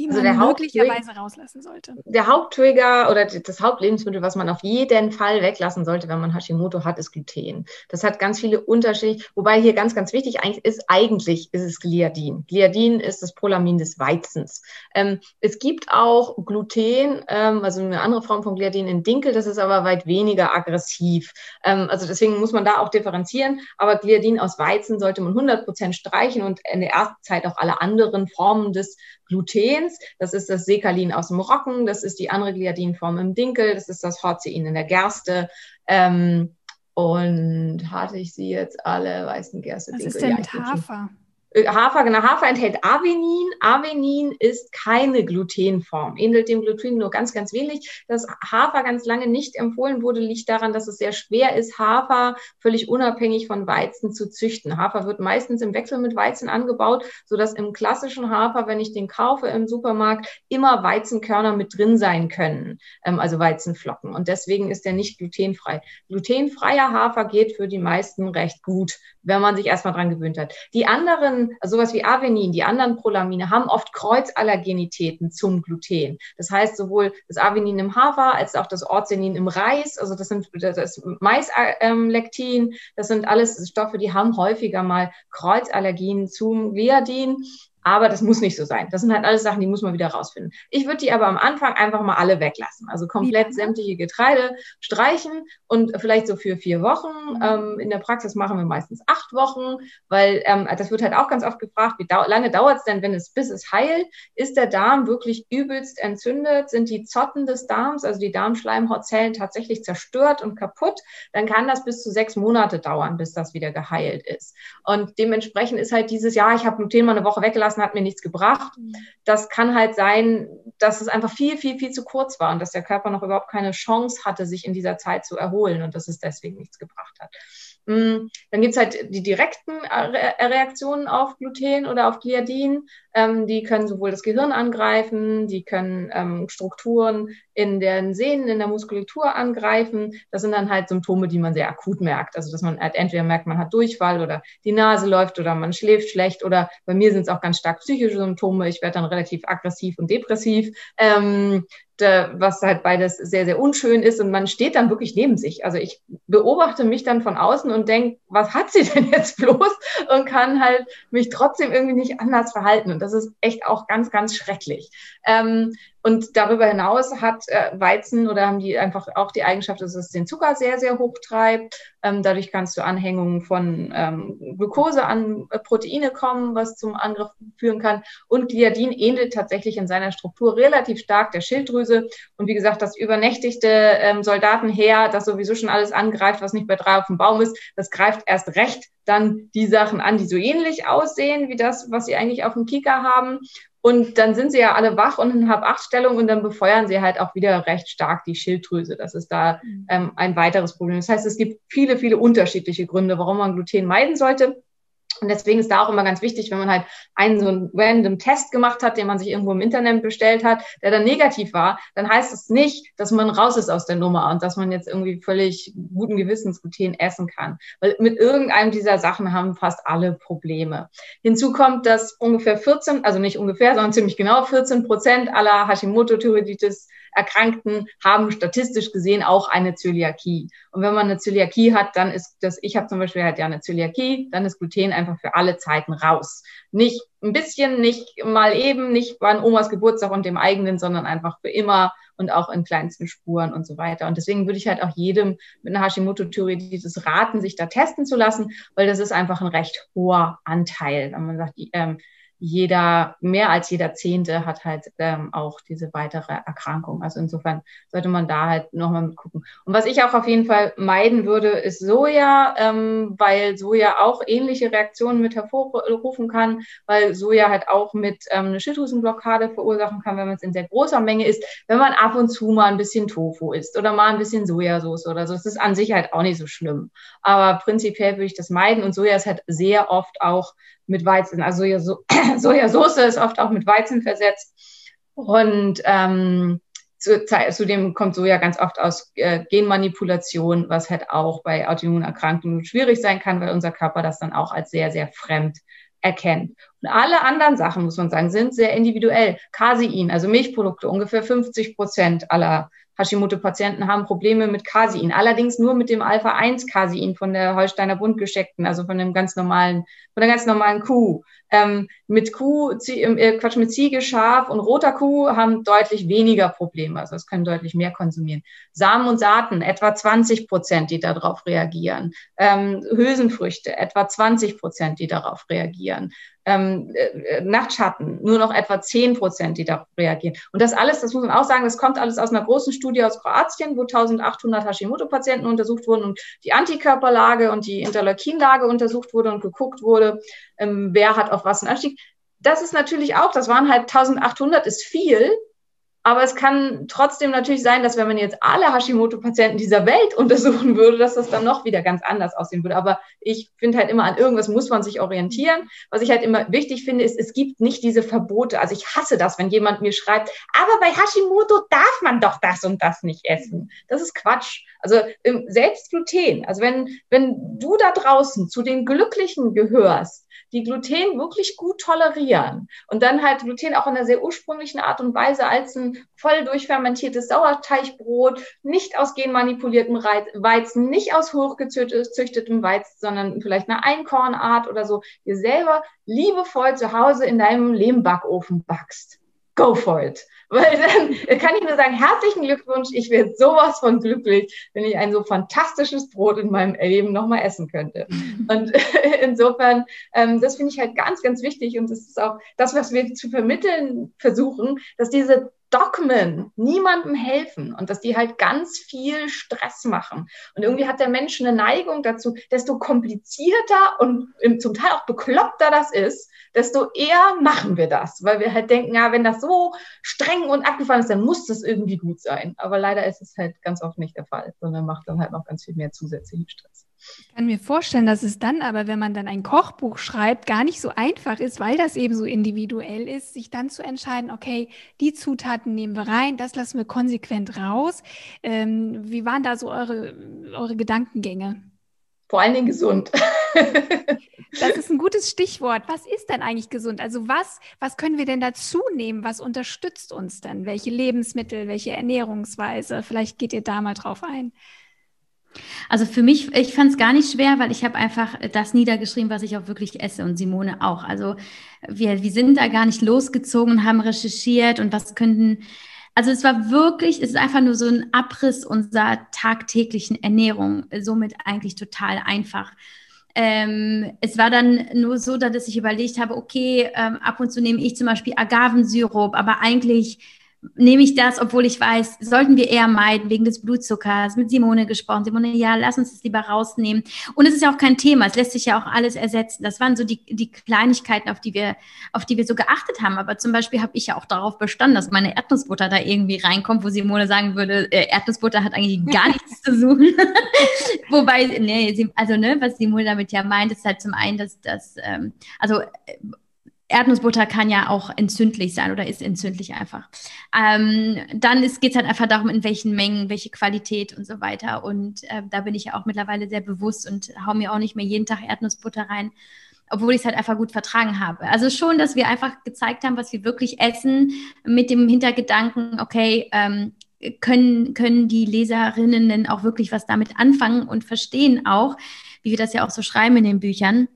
Die also man möglicherweise rauslassen sollte. Der Haupttrigger oder das Hauptlebensmittel, was man auf jeden Fall weglassen sollte, wenn man Hashimoto hat, ist Gluten. Das hat ganz viele Unterschiede, wobei hier ganz, ganz wichtig eigentlich ist, eigentlich ist es Gliadin. Gliadin ist das Prolamin des Weizens. Ähm, es gibt auch Gluten, ähm, also eine andere Form von Gliadin in Dinkel, das ist aber weit weniger aggressiv. Ähm, also deswegen muss man da auch differenzieren, aber Gliadin aus Weizen sollte man 100 Prozent streichen und in der ersten Zeit auch alle anderen Formen des Glutens Gliadins. Das ist das Sekalin aus dem Roggen. Das ist die andere Gliadinform im Dinkel. Das ist das Horzein in der Gerste. Ähm, und hatte ich sie jetzt alle, weißen Gerste, Was ist denn mit Hafer? Äh, Hafer, genau, Hafer enthält Avenin. Avenin ist keine Glutenform, ähnelt dem Gluten nur ganz, ganz wenig. Dass Hafer ganz lange nicht empfohlen wurde, liegt daran, dass es sehr schwer ist, Hafer völlig unabhängig von Weizen zu züchten. Hafer wird meistens im Wechsel mit Weizen angebaut, sodass im klassischen Hafer, wenn ich den kaufe im Supermarkt, immer Weizenkörner mit drin sein können, ähm, also Weizenflocken. Und deswegen ist der nicht glutenfrei. Glutenfreier Hafer geht für die meisten recht gut, wenn man sich erstmal dran gewöhnt hat. Die anderen also sowas wie Avenin, die anderen Prolamine, haben oft Kreuzallergenitäten zum Gluten. Das heißt, sowohl das Avenin im Hafer als auch das Orzenin im Reis, also das sind das Maislektin, das sind alles Stoffe, die haben häufiger mal Kreuzallergien zum Gliadin. Aber das muss nicht so sein. Das sind halt alles Sachen, die muss man wieder rausfinden. Ich würde die aber am Anfang einfach mal alle weglassen. Also komplett sämtliche Getreide streichen und vielleicht so für vier Wochen. Mhm. Ähm, in der Praxis machen wir meistens acht Wochen, weil ähm, das wird halt auch ganz oft gefragt, wie dau lange dauert es denn, wenn es bis es heilt? Ist der Darm wirklich übelst entzündet? Sind die Zotten des Darms, also die Darmschleimhautzellen tatsächlich zerstört und kaputt? Dann kann das bis zu sechs Monate dauern, bis das wieder geheilt ist. Und dementsprechend ist halt dieses Jahr, ich habe Gluten mal eine Woche weggelassen, lassen, hat mir nichts gebracht. Mhm. Das kann halt sein, dass es einfach viel, viel, viel zu kurz war und dass der Körper noch überhaupt keine Chance hatte, sich in dieser Zeit zu erholen und dass es deswegen nichts gebracht hat. Mm, dann gibt es halt die direkten Reaktionen auf Gluten oder auf Gliadin. Ähm, die können sowohl das Gehirn angreifen, die können ähm, Strukturen in den Sehnen, in der Muskulatur angreifen. Das sind dann halt Symptome, die man sehr akut merkt. Also dass man halt entweder merkt, man hat Durchfall oder die Nase läuft oder man schläft schlecht oder bei mir sind es auch ganz stark psychische Symptome. Ich werde dann relativ aggressiv und depressiv. Ähm, was halt beides sehr, sehr unschön ist und man steht dann wirklich neben sich. Also ich beobachte mich dann von außen und denke, was hat sie denn jetzt bloß und kann halt mich trotzdem irgendwie nicht anders verhalten. Das ist echt auch ganz, ganz schrecklich. Ähm, und darüber hinaus hat äh, Weizen oder haben die einfach auch die Eigenschaft, dass es den Zucker sehr, sehr hoch treibt. Ähm, dadurch kannst du Anhängungen von ähm, Glucose an äh, Proteine kommen, was zum Angriff führen kann. Und Gliadin ähnelt tatsächlich in seiner Struktur relativ stark der Schilddrüse. Und wie gesagt, das übernächtigte ähm, Soldatenheer, das sowieso schon alles angreift, was nicht bei drei auf dem Baum ist, das greift erst recht dann die Sachen an, die so ähnlich aussehen wie das, was sie eigentlich auf dem Kika haben. Und dann sind sie ja alle wach und in Hab-Acht-Stellung und dann befeuern sie halt auch wieder recht stark die Schilddrüse. Das ist da mhm. ähm, ein weiteres Problem. Das heißt, es gibt viele, viele unterschiedliche Gründe, warum man Gluten meiden sollte. Und deswegen ist da auch immer ganz wichtig, wenn man halt einen so einen random Test gemacht hat, den man sich irgendwo im Internet bestellt hat, der dann negativ war, dann heißt es nicht, dass man raus ist aus der Nummer und dass man jetzt irgendwie völlig guten Gewissens Gluten essen kann. Weil mit irgendeinem dieser Sachen haben fast alle Probleme. Hinzu kommt, dass ungefähr 14, also nicht ungefähr, sondern ziemlich genau 14 Prozent aller Hashimoto-Thyreoiditis Erkrankten haben statistisch gesehen auch eine Zöliakie. Und wenn man eine Zöliakie hat, dann ist das, ich habe zum Beispiel halt ja eine Zöliakie, dann ist Gluten einfach für alle Zeiten raus. Nicht ein bisschen, nicht mal eben, nicht bei Omas Geburtstag und dem eigenen, sondern einfach für immer und auch in kleinsten Spuren und so weiter. Und deswegen würde ich halt auch jedem mit einer Hashimoto-Thyreoiditis raten, sich da testen zu lassen, weil das ist einfach ein recht hoher Anteil. Wenn man sagt, ähm, jeder, mehr als jeder Zehnte hat halt ähm, auch diese weitere Erkrankung. Also insofern sollte man da halt nochmal mitgucken. Und was ich auch auf jeden Fall meiden würde, ist Soja, ähm, weil Soja auch ähnliche Reaktionen mit hervorrufen kann, weil Soja halt auch mit ähm, eine Schilddrüsenblockade verursachen kann, wenn man es in sehr großer Menge isst. Wenn man ab und zu mal ein bisschen Tofu isst oder mal ein bisschen Sojasauce oder so, das ist an sich halt auch nicht so schlimm. Aber prinzipiell würde ich das meiden und Soja ist halt sehr oft auch mit Weizen. Also Sojasauce ist oft auch mit Weizen versetzt. Und ähm, zu, zudem kommt Soja ganz oft aus äh, Genmanipulation, was halt auch bei Autoimmunerkrankungen schwierig sein kann, weil unser Körper das dann auch als sehr, sehr fremd erkennt. Und alle anderen Sachen, muss man sagen, sind sehr individuell. Casein, also Milchprodukte, ungefähr 50 Prozent aller Hashimoto-Patienten haben Probleme mit Casein. Allerdings nur mit dem Alpha-1-Casein von der Holsteiner Buntgescheckten, also von dem ganz normalen, von der ganz normalen Kuh. Ähm, mit Kuh, äh, Quatsch, mit Ziege, Schaf und roter Kuh haben deutlich weniger Probleme. Also es können deutlich mehr konsumieren. Samen und Saaten, etwa 20 Prozent, die darauf reagieren. Ähm, Hülsenfrüchte, etwa 20 Prozent, die darauf reagieren. Ähm, äh, Nachtschatten, nur noch etwa 10 Prozent, die darauf reagieren. Und das alles, das muss man auch sagen, das kommt alles aus einer großen Studie aus Kroatien, wo 1800 Hashimoto-Patienten untersucht wurden und die Antikörperlage und die Interleukinlage untersucht wurde und geguckt wurde, ähm, wer hat auf was einen Anstieg. Das ist natürlich auch, das waren halt 1800 ist viel, aber es kann trotzdem natürlich sein, dass wenn man jetzt alle Hashimoto-Patienten dieser Welt untersuchen würde, dass das dann noch wieder ganz anders aussehen würde. Aber ich finde halt immer, an irgendwas muss man sich orientieren. Was ich halt immer wichtig finde, ist, es gibt nicht diese Verbote. Also ich hasse das, wenn jemand mir schreibt, aber bei Hashimoto darf man doch das und das nicht essen. Das ist Quatsch. Also ähm, selbst Gluten. Also wenn, wenn du da draußen zu den Glücklichen gehörst, die Gluten wirklich gut tolerieren und dann halt Gluten auch in einer sehr ursprünglichen Art und Weise als ein voll durchfermentiertes Sauerteigbrot, nicht aus genmanipuliertem Weizen, nicht aus hochgezüchtetem Weizen, sondern vielleicht eine Einkornart oder so, dir selber liebevoll zu Hause in deinem Lehmbackofen backst. Go for it. Weil dann kann ich nur sagen, herzlichen Glückwunsch, ich werde sowas von glücklich, wenn ich ein so fantastisches Brot in meinem Leben nochmal essen könnte. Und insofern, ähm, das finde ich halt ganz, ganz wichtig und das ist auch das, was wir zu vermitteln versuchen, dass diese Dogmen niemandem helfen und dass die halt ganz viel Stress machen. Und irgendwie hat der Mensch eine Neigung dazu, desto komplizierter und zum Teil auch bekloppter das ist, desto eher machen wir das, weil wir halt denken, ja, wenn das so streng und abgefahren ist, dann muss das irgendwie gut sein. Aber leider ist es halt ganz oft nicht der Fall, sondern macht dann halt noch ganz viel mehr zusätzlichen Stress. Ich kann mir vorstellen, dass es dann aber, wenn man dann ein Kochbuch schreibt, gar nicht so einfach ist, weil das eben so individuell ist, sich dann zu entscheiden, okay, die Zutaten nehmen wir rein, das lassen wir konsequent raus. Ähm, wie waren da so eure, eure Gedankengänge? Vor allen Dingen gesund. Das ist ein gutes Stichwort. Was ist denn eigentlich gesund? Also was, was können wir denn dazu nehmen? Was unterstützt uns denn? Welche Lebensmittel, welche Ernährungsweise? Vielleicht geht ihr da mal drauf ein. Also für mich, ich fand es gar nicht schwer, weil ich habe einfach das niedergeschrieben, was ich auch wirklich esse und Simone auch. Also wir, wir sind da gar nicht losgezogen und haben recherchiert und was könnten, also es war wirklich, es ist einfach nur so ein Abriss unserer tagtäglichen Ernährung, somit eigentlich total einfach. Ähm, es war dann nur so, dass ich überlegt habe, okay, ähm, ab und zu nehme ich zum Beispiel Agavensirup, aber eigentlich nehme ich das, obwohl ich weiß, sollten wir eher meiden wegen des Blutzuckers. Mit Simone gesprochen. Simone, ja, lass uns das lieber rausnehmen. Und es ist ja auch kein Thema. Es lässt sich ja auch alles ersetzen. Das waren so die, die Kleinigkeiten, auf die wir, auf die wir so geachtet haben. Aber zum Beispiel habe ich ja auch darauf bestanden, dass meine Erdnussbutter da irgendwie reinkommt, wo Simone sagen würde, äh, Erdnussbutter hat eigentlich gar nichts zu suchen. Wobei, nee, also ne, was Simone damit ja meint, ist halt zum einen, dass das, ähm, also Erdnussbutter kann ja auch entzündlich sein oder ist entzündlich einfach. Ähm, dann geht es halt einfach darum, in welchen Mengen, welche Qualität und so weiter. Und äh, da bin ich ja auch mittlerweile sehr bewusst und hau mir auch nicht mehr jeden Tag Erdnussbutter rein, obwohl ich es halt einfach gut vertragen habe. Also schon, dass wir einfach gezeigt haben, was wir wirklich essen, mit dem Hintergedanken, okay, ähm, können, können die Leserinnen denn auch wirklich was damit anfangen und verstehen auch, wie wir das ja auch so schreiben in den Büchern.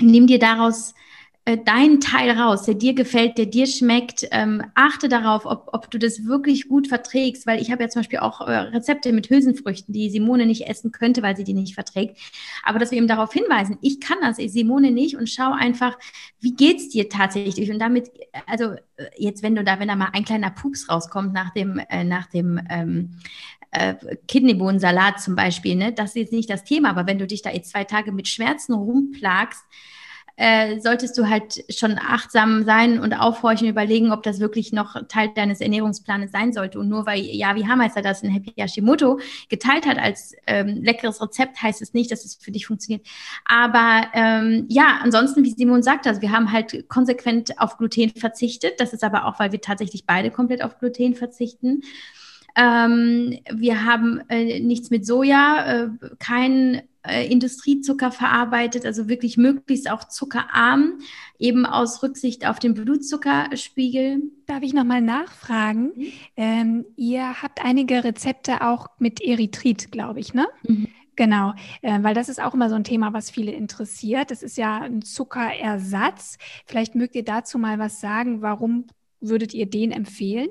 Nimm dir daraus äh, deinen Teil raus, der dir gefällt, der dir schmeckt. Ähm, achte darauf, ob, ob du das wirklich gut verträgst, weil ich habe ja zum Beispiel auch äh, Rezepte mit Hülsenfrüchten, die Simone nicht essen könnte, weil sie die nicht verträgt. Aber dass wir eben darauf hinweisen, ich kann das, ich Simone nicht und schau einfach, wie geht's dir tatsächlich? Und damit, also äh, jetzt, wenn du da, wenn da mal ein kleiner Pups rauskommt nach dem, äh, nach dem ähm, äh, Kidneybohnensalat zum Beispiel, ne, das ist jetzt nicht das Thema, aber wenn du dich da jetzt zwei Tage mit Schmerzen rumplagst, äh, solltest du halt schon achtsam sein und aufhorchen, überlegen, ob das wirklich noch Teil deines Ernährungsplanes sein sollte. Und nur weil Yavi Hameister das in Happy Hashimoto geteilt hat als ähm, leckeres Rezept, heißt es nicht, dass es für dich funktioniert. Aber ähm, ja, ansonsten, wie Simon sagt, also wir haben halt konsequent auf Gluten verzichtet. Das ist aber auch, weil wir tatsächlich beide komplett auf Gluten verzichten. Ähm, wir haben äh, nichts mit Soja, äh, kein äh, Industriezucker verarbeitet, also wirklich möglichst auch zuckerarm, eben aus Rücksicht auf den Blutzuckerspiegel. Darf ich nochmal nachfragen? Mhm. Ähm, ihr habt einige Rezepte auch mit Erythrit, glaube ich, ne? Mhm. Genau, äh, weil das ist auch immer so ein Thema, was viele interessiert. Das ist ja ein Zuckerersatz. Vielleicht mögt ihr dazu mal was sagen. Warum würdet ihr den empfehlen?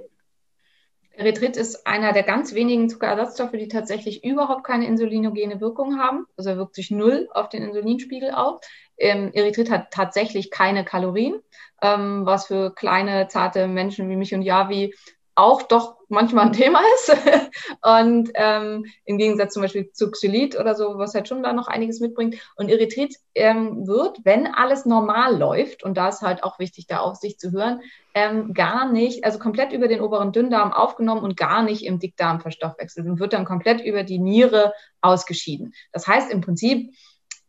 Erythrit ist einer der ganz wenigen Zuckerersatzstoffe, die tatsächlich überhaupt keine insulinogene Wirkung haben. Also er wirkt sich null auf den Insulinspiegel auf. Ähm, Erythrit hat tatsächlich keine Kalorien, ähm, was für kleine, zarte Menschen wie mich und Javi auch doch manchmal ein Thema ist. und ähm, im Gegensatz zum Beispiel zu Xylit oder so, was halt schon da noch einiges mitbringt. Und Erythrit ähm, wird, wenn alles normal läuft, und da ist halt auch wichtig, da auf sich zu hören, ähm, gar nicht, also komplett über den oberen Dünndarm aufgenommen und gar nicht im Dickdarm verstoffwechselt und wird dann komplett über die Niere ausgeschieden. Das heißt im Prinzip,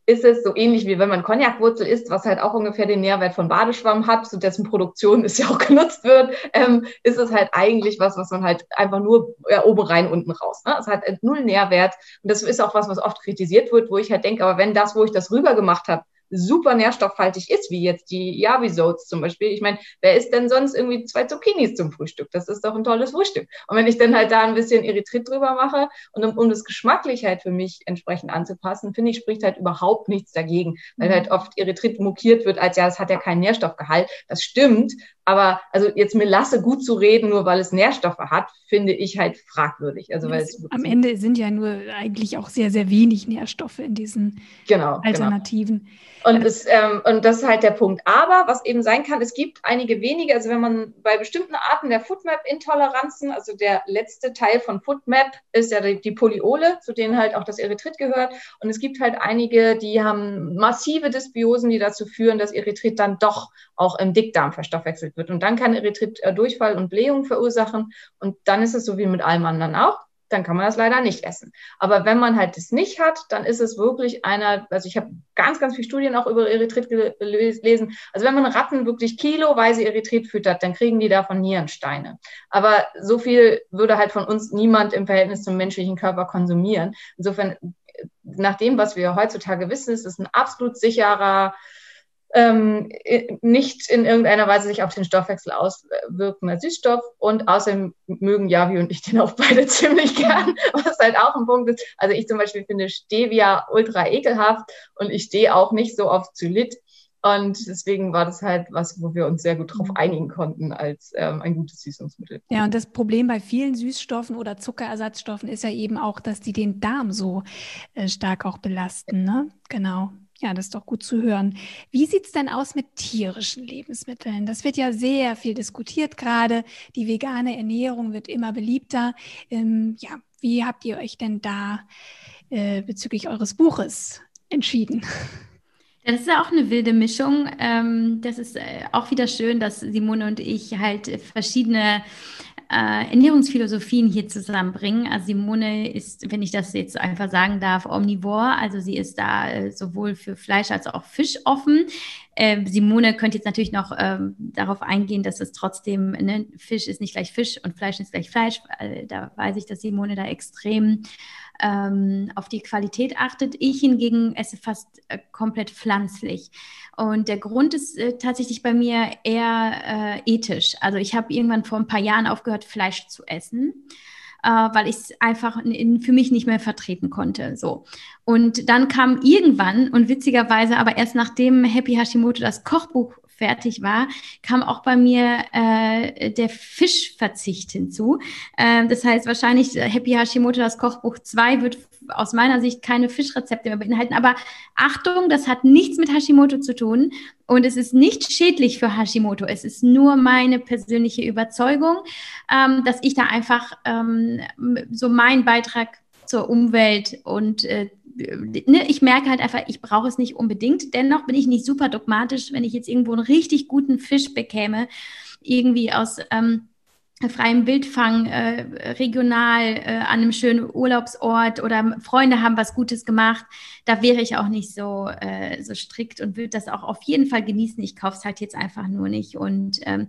ist es so ähnlich wie wenn man Cognacwurzel isst, was halt auch ungefähr den Nährwert von Badeschwamm hat, zu dessen Produktion es ja auch genutzt wird, ähm, ist es halt eigentlich was, was man halt einfach nur ja, oben rein, unten raus. Ne? Es hat null Nährwert und das ist auch was, was oft kritisiert wird, wo ich halt denke, aber wenn das, wo ich das rüber gemacht habe, super nährstoffhaltig ist, wie jetzt die Yavisotes zum Beispiel. Ich meine, wer isst denn sonst irgendwie zwei Zucchinis zum Frühstück? Das ist doch ein tolles Frühstück. Und wenn ich dann halt da ein bisschen Erythrit drüber mache und um, um das geschmacklich halt für mich entsprechend anzupassen, finde ich, spricht halt überhaupt nichts dagegen, weil halt oft Erythrit mokiert wird als ja, es hat ja keinen Nährstoffgehalt. Das stimmt, aber also jetzt Melasse gut zu reden, nur weil es Nährstoffe hat, finde ich halt fragwürdig. Also weil es am Ende sind ja nur eigentlich auch sehr, sehr wenig Nährstoffe in diesen genau, genau. Alternativen. Genau. Und, es, ähm, und das ist halt der Punkt. Aber was eben sein kann, es gibt einige wenige, also wenn man bei bestimmten Arten der Foodmap-Intoleranzen, also der letzte Teil von Foodmap ist ja die, die Polyole, zu denen halt auch das Erythrit gehört. Und es gibt halt einige, die haben massive Dysbiosen, die dazu führen, dass Erythrit dann doch auch im Dickdarm verstoffwechselt wird. Und dann kann Erythrit äh, Durchfall und Blähung verursachen. Und dann ist es so wie mit allem anderen auch dann kann man das leider nicht essen. Aber wenn man halt das nicht hat, dann ist es wirklich einer, also ich habe ganz, ganz viele Studien auch über Erythrit gelesen. Also wenn man Ratten wirklich kiloweise Erythrit füttert, dann kriegen die davon Nierensteine. Aber so viel würde halt von uns niemand im Verhältnis zum menschlichen Körper konsumieren. Insofern, nach dem, was wir heutzutage wissen, ist es ein absolut sicherer ähm, nicht in irgendeiner Weise sich auf den Stoffwechsel auswirkender Süßstoff. Und außerdem mögen Javi und ich den auch beide ziemlich gern, was halt auch ein Punkt ist. Also ich zum Beispiel finde Stevia ultra ekelhaft und ich stehe auch nicht so auf Zylit. Und deswegen war das halt was, wo wir uns sehr gut drauf einigen konnten als ähm, ein gutes Süßungsmittel. Ja, und das Problem bei vielen Süßstoffen oder Zuckerersatzstoffen ist ja eben auch, dass die den Darm so äh, stark auch belasten. Ne? Genau. Ja, das ist doch gut zu hören. Wie sieht es denn aus mit tierischen Lebensmitteln? Das wird ja sehr viel diskutiert gerade. Die vegane Ernährung wird immer beliebter. Ähm, ja, wie habt ihr euch denn da äh, bezüglich eures Buches entschieden? Das ist ja auch eine wilde Mischung. Ähm, das ist äh, auch wieder schön, dass Simone und ich halt verschiedene äh, Ernährungsphilosophien hier zusammenbringen. Also Simone ist, wenn ich das jetzt einfach sagen darf, omnivor. Also sie ist da äh, sowohl für Fleisch als auch Fisch offen. Äh, Simone könnte jetzt natürlich noch ähm, darauf eingehen, dass es trotzdem, ne, Fisch ist nicht gleich Fisch und Fleisch ist gleich Fleisch. Äh, da weiß ich, dass Simone da extrem ähm, auf die Qualität achtet. Ich hingegen esse fast äh, komplett pflanzlich. Und der Grund ist äh, tatsächlich bei mir eher äh, ethisch. Also ich habe irgendwann vor ein paar Jahren aufgehört, Fleisch zu essen. Äh, weil ich es einfach in, für mich nicht mehr vertreten konnte. So. Und dann kam irgendwann, und witzigerweise aber erst nachdem Happy Hashimoto das Kochbuch fertig war, kam auch bei mir äh, der Fischverzicht hinzu. Äh, das heißt, wahrscheinlich äh, Happy Hashimoto, das Kochbuch 2, wird aus meiner Sicht keine Fischrezepte mehr beinhalten. Aber Achtung, das hat nichts mit Hashimoto zu tun und es ist nicht schädlich für Hashimoto. Es ist nur meine persönliche Überzeugung, ähm, dass ich da einfach ähm, so meinen Beitrag zur Umwelt und äh, ne, ich merke halt einfach, ich brauche es nicht unbedingt. Dennoch bin ich nicht super dogmatisch, wenn ich jetzt irgendwo einen richtig guten Fisch bekäme, irgendwie aus ähm, freiem Wildfang, äh, regional, äh, an einem schönen Urlaubsort oder Freunde haben was Gutes gemacht, da wäre ich auch nicht so, äh, so strikt und würde das auch auf jeden Fall genießen. Ich kaufe es halt jetzt einfach nur nicht und ähm,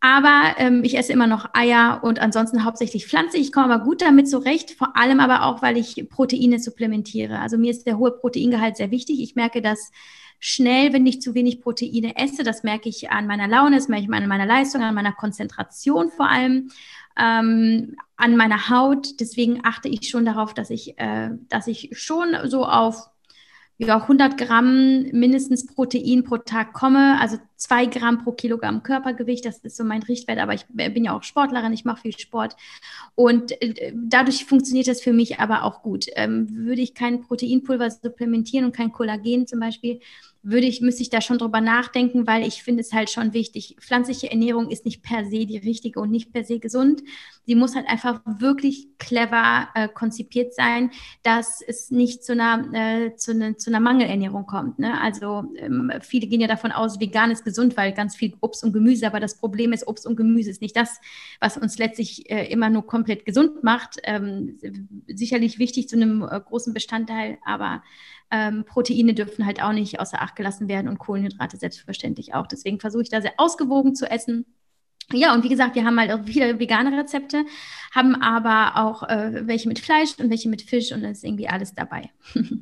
aber ähm, ich esse immer noch Eier und ansonsten hauptsächlich Pflanze. Ich komme aber gut damit zurecht, vor allem aber auch, weil ich Proteine supplementiere. Also mir ist der hohe Proteingehalt sehr wichtig. Ich merke das schnell, wenn ich zu wenig Proteine esse. Das merke ich an meiner Laune, das merke ich an meiner Leistung, an meiner Konzentration vor allem, ähm, an meiner Haut. Deswegen achte ich schon darauf, dass ich, äh, dass ich schon so auf ja, 100 Gramm mindestens Protein pro Tag komme, also zwei Gramm pro Kilogramm Körpergewicht, das ist so mein Richtwert, aber ich bin ja auch Sportlerin, ich mache viel Sport und äh, dadurch funktioniert das für mich aber auch gut. Ähm, würde ich kein Proteinpulver supplementieren und kein Kollagen zum Beispiel, würde ich, müsste ich da schon drüber nachdenken, weil ich finde es halt schon wichtig. Pflanzliche Ernährung ist nicht per se die richtige und nicht per se gesund. Sie muss halt einfach wirklich clever äh, konzipiert sein, dass es nicht zu einer, äh, zu, ne, zu einer Mangelernährung kommt. Ne? Also ähm, viele gehen ja davon aus, vegan ist gesund, weil ganz viel Obst und Gemüse, aber das Problem ist, Obst und Gemüse ist nicht das, was uns letztlich äh, immer nur komplett gesund macht. Ähm, sicherlich wichtig zu einem äh, großen Bestandteil, aber ähm, Proteine dürfen halt auch nicht außer Acht gelassen werden und Kohlenhydrate selbstverständlich auch. Deswegen versuche ich da sehr ausgewogen zu essen. Ja, und wie gesagt, wir haben halt auch viele vegane Rezepte, haben aber auch äh, welche mit Fleisch und welche mit Fisch und da ist irgendwie alles dabei.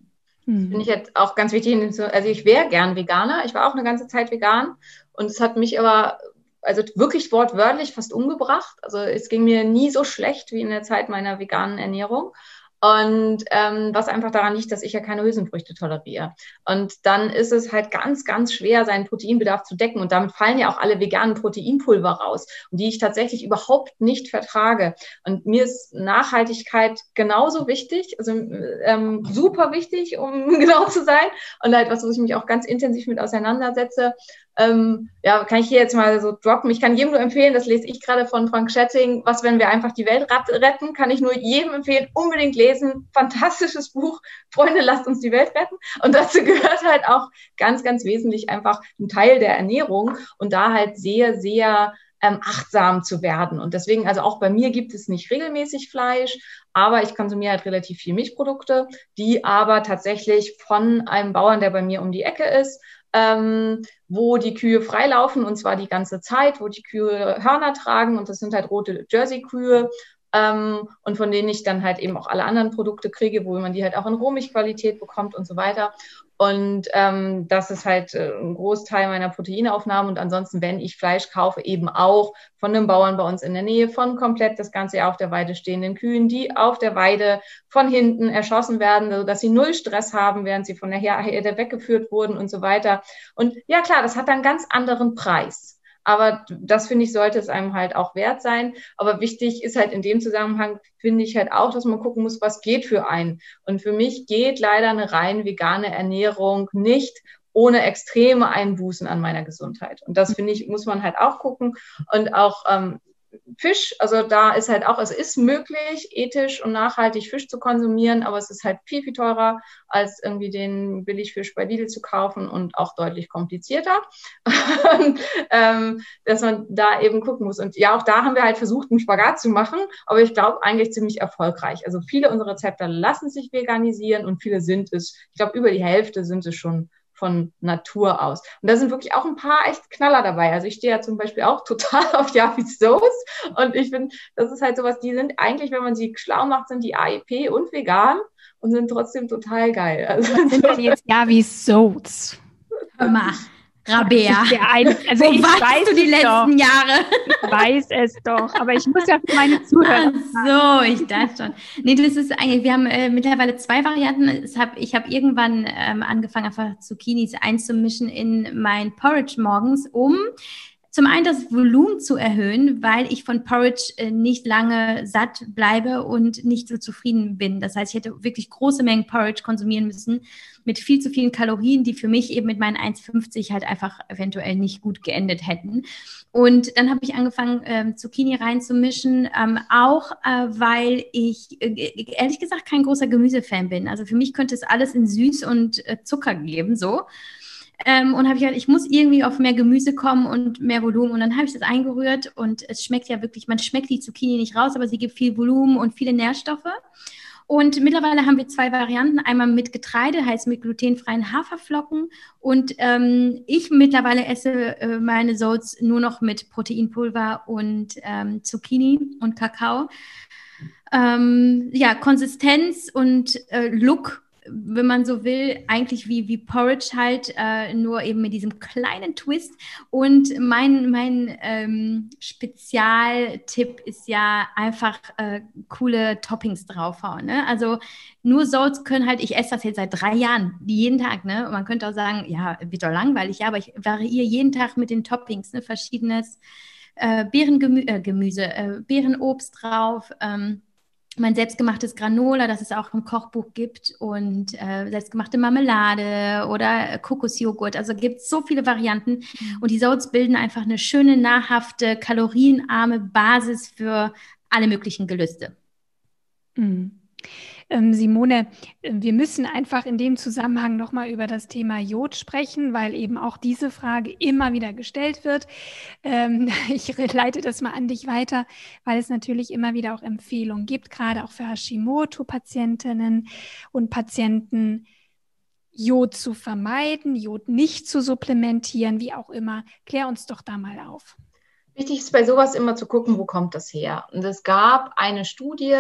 Finde ich jetzt auch ganz wichtig. Also ich wäre gern Veganer. Ich war auch eine ganze Zeit vegan und es hat mich aber also wirklich wortwörtlich fast umgebracht. Also es ging mir nie so schlecht wie in der Zeit meiner veganen Ernährung. Und ähm, was einfach daran liegt, dass ich ja keine Hülsenfrüchte toleriere. Und dann ist es halt ganz, ganz schwer, seinen Proteinbedarf zu decken. Und damit fallen ja auch alle veganen Proteinpulver raus, die ich tatsächlich überhaupt nicht vertrage. Und mir ist Nachhaltigkeit genauso wichtig, also ähm, super wichtig, um genau zu sein. Und halt was, wo ich mich auch ganz intensiv mit auseinandersetze. Ähm, ja, kann ich hier jetzt mal so droppen. Ich kann jedem nur empfehlen, das lese ich gerade von Frank Schetting, was, wenn wir einfach die Welt retten, kann ich nur jedem empfehlen, unbedingt lesen. Fantastisches Buch. Freunde, lasst uns die Welt retten. Und dazu gehört halt auch ganz, ganz wesentlich einfach ein Teil der Ernährung und da halt sehr, sehr ähm, achtsam zu werden. Und deswegen, also auch bei mir gibt es nicht regelmäßig Fleisch, aber ich konsumiere halt relativ viel Milchprodukte, die aber tatsächlich von einem Bauern, der bei mir um die Ecke ist, ähm, wo die Kühe freilaufen und zwar die ganze Zeit, wo die Kühe Hörner tragen und das sind halt rote Jersey-Kühe ähm, und von denen ich dann halt eben auch alle anderen Produkte kriege, wo man die halt auch in Rohmilchqualität bekommt und so weiter. Und ähm, das ist halt äh, ein Großteil meiner Proteinaufnahme. Und ansonsten, wenn ich Fleisch kaufe, eben auch von einem Bauern bei uns in der Nähe, von komplett das ganze auf der Weide stehenden Kühen, die auf der Weide von hinten erschossen werden, sodass sie null Stress haben, während sie von der Herde weggeführt wurden und so weiter. Und ja, klar, das hat einen ganz anderen Preis. Aber das finde ich, sollte es einem halt auch wert sein. Aber wichtig ist halt in dem Zusammenhang, finde ich halt auch, dass man gucken muss, was geht für einen. Und für mich geht leider eine rein vegane Ernährung nicht ohne extreme Einbußen an meiner Gesundheit. Und das finde ich, muss man halt auch gucken. Und auch ähm, Fisch, also da ist halt auch, es ist möglich, ethisch und nachhaltig Fisch zu konsumieren, aber es ist halt viel, viel teurer, als irgendwie den Billigfisch bei Lidl zu kaufen und auch deutlich komplizierter, ähm, dass man da eben gucken muss. Und ja, auch da haben wir halt versucht, einen Spagat zu machen, aber ich glaube eigentlich ziemlich erfolgreich. Also viele unserer Rezepte lassen sich veganisieren und viele sind es, ich glaube, über die Hälfte sind es schon von Natur aus. Und da sind wirklich auch ein paar echt Knaller dabei. Also ich stehe ja zum Beispiel auch total auf Javis Soße und ich finde, das ist halt sowas, die sind eigentlich, wenn man sie schlau macht, sind die AIP und vegan und sind trotzdem total geil. Also Was sind denn jetzt Javis Soße? Hör. Rabea. Also Wo ich weiß du die letzten doch. Jahre? Ich weiß es doch, aber ich muss ja für meine Zuhörer. Ach so, ich dachte schon. Nee, das ist eigentlich, wir haben äh, mittlerweile zwei Varianten. Ich habe hab irgendwann ähm, angefangen, einfach Zucchinis einzumischen in mein Porridge morgens, um zum einen das Volumen zu erhöhen, weil ich von Porridge äh, nicht lange satt bleibe und nicht so zufrieden bin. Das heißt, ich hätte wirklich große Mengen Porridge konsumieren müssen mit viel zu vielen Kalorien, die für mich eben mit meinen 1,50 halt einfach eventuell nicht gut geendet hätten. Und dann habe ich angefangen, ähm, Zucchini reinzumischen, ähm, auch äh, weil ich äh, ehrlich gesagt kein großer Gemüsefan bin. Also für mich könnte es alles in Süß und äh, Zucker geben, so. Ähm, und habe ich gedacht, ich muss irgendwie auf mehr Gemüse kommen und mehr Volumen. Und dann habe ich das eingerührt und es schmeckt ja wirklich, man schmeckt die Zucchini nicht raus, aber sie gibt viel Volumen und viele Nährstoffe. Und mittlerweile haben wir zwei Varianten. Einmal mit Getreide, heißt mit glutenfreien Haferflocken. Und ähm, ich mittlerweile esse äh, meine Soats nur noch mit Proteinpulver und ähm, Zucchini und Kakao. Ähm, ja, Konsistenz und äh, Look wenn man so will, eigentlich wie, wie Porridge halt, äh, nur eben mit diesem kleinen Twist. Und mein, mein ähm, Spezialtipp ist ja einfach äh, coole Toppings draufhauen. Ne? Also nur Salts können halt, ich esse das jetzt seit drei Jahren, jeden Tag. Ne? Man könnte auch sagen, ja, wird doch langweilig, ja, aber ich variiere jeden Tag mit den Toppings, ne? verschiedenes äh, Beerengemüse, äh, äh, Beerenobst drauf. Ähm, mein selbstgemachtes Granola, das es auch im Kochbuch gibt und äh, selbstgemachte Marmelade oder Kokosjoghurt. Also gibt es so viele Varianten mhm. und die Soats bilden einfach eine schöne, nahrhafte, kalorienarme Basis für alle möglichen Gelüste. Mhm. Ähm, Simone, äh, wir müssen einfach in dem Zusammenhang nochmal über das Thema Jod sprechen, weil eben auch diese Frage immer wieder gestellt wird. Ähm, ich leite das mal an dich weiter, weil es natürlich immer wieder auch Empfehlungen gibt, gerade auch für Hashimoto-Patientinnen und Patienten. Jod zu vermeiden, Jod nicht zu supplementieren, wie auch immer. Klär uns doch da mal auf. Wichtig ist bei sowas immer zu gucken, wo kommt das her. Und es gab eine Studie,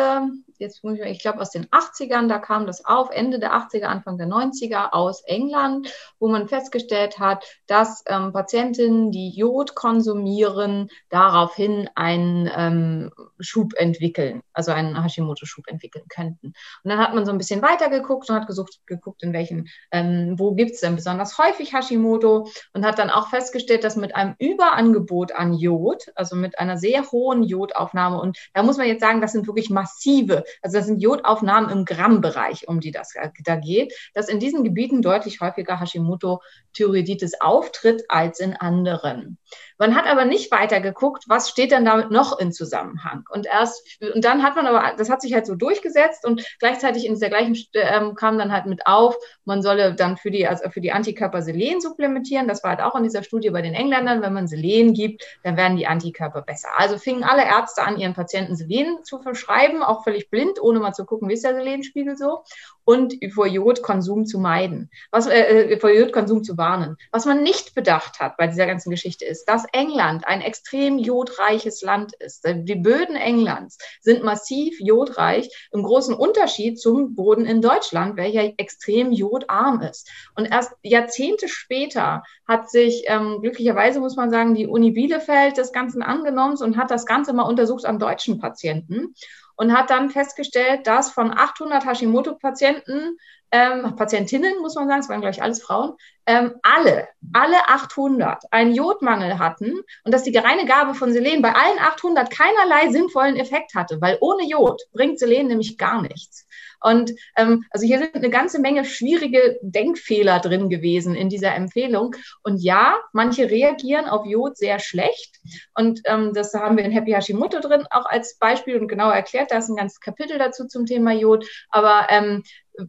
jetzt muss ich, ich glaube aus den 80ern, da kam das auf, Ende der 80er, Anfang der 90er aus England, wo man festgestellt hat, dass ähm, Patientinnen, die Jod konsumieren, daraufhin einen ähm, Schub entwickeln, also einen Hashimoto-Schub entwickeln könnten. Und dann hat man so ein bisschen weiter geguckt und hat gesucht, geguckt, in welchen, ähm, wo gibt es denn besonders häufig Hashimoto und hat dann auch festgestellt, dass mit einem Überangebot an Jod, also mit einer sehr hohen Jodaufnahme. Und da muss man jetzt sagen, das sind wirklich massive, also das sind Jodaufnahmen im Grammbereich, um die das da geht, dass in diesen Gebieten deutlich häufiger Hashimoto-Thyreoiditis auftritt als in anderen. Man hat aber nicht weiter geguckt, was steht denn damit noch in Zusammenhang. Und erst, und dann hat man aber, das hat sich halt so durchgesetzt und gleichzeitig in dieser gleichen ähm, kam dann halt mit auf, man solle dann für die, also für die Antikörper Selen supplementieren. Das war halt auch in dieser Studie bei den Engländern. Wenn man Selen gibt, dann werden die Antikörper besser. Also fingen alle Ärzte an, ihren Patienten Selen zu verschreiben, auch völlig blind, ohne mal zu gucken, wie ist der Selenspiegel so und vor Jodkonsum zu meiden, was äh, äh, vor Jodkonsum zu warnen. Was man nicht bedacht hat bei dieser ganzen Geschichte ist, dass England ein extrem jodreiches Land ist. Die Böden Englands sind massiv jodreich im großen Unterschied zum Boden in Deutschland, welcher extrem jodarm ist. Und erst Jahrzehnte später hat sich ähm, glücklicherweise muss man sagen die Uni Bielefeld des Ganzen angenommen und hat das Ganze mal untersucht an deutschen Patienten und hat dann festgestellt, dass von 800 Hashimoto-Patienten, ähm, Patientinnen, muss man sagen, es waren gleich alles Frauen, ähm, alle, alle 800 einen Jodmangel hatten und dass die reine Gabe von Selen bei allen 800 keinerlei sinnvollen Effekt hatte, weil ohne Jod bringt Selen nämlich gar nichts. Und ähm, also hier sind eine ganze Menge schwierige Denkfehler drin gewesen in dieser Empfehlung. Und ja, manche reagieren auf Jod sehr schlecht. Und ähm, das haben wir in Happy Hashimoto drin auch als Beispiel und genau erklärt. Da ist ein ganzes Kapitel dazu zum Thema Jod. Aber ähm,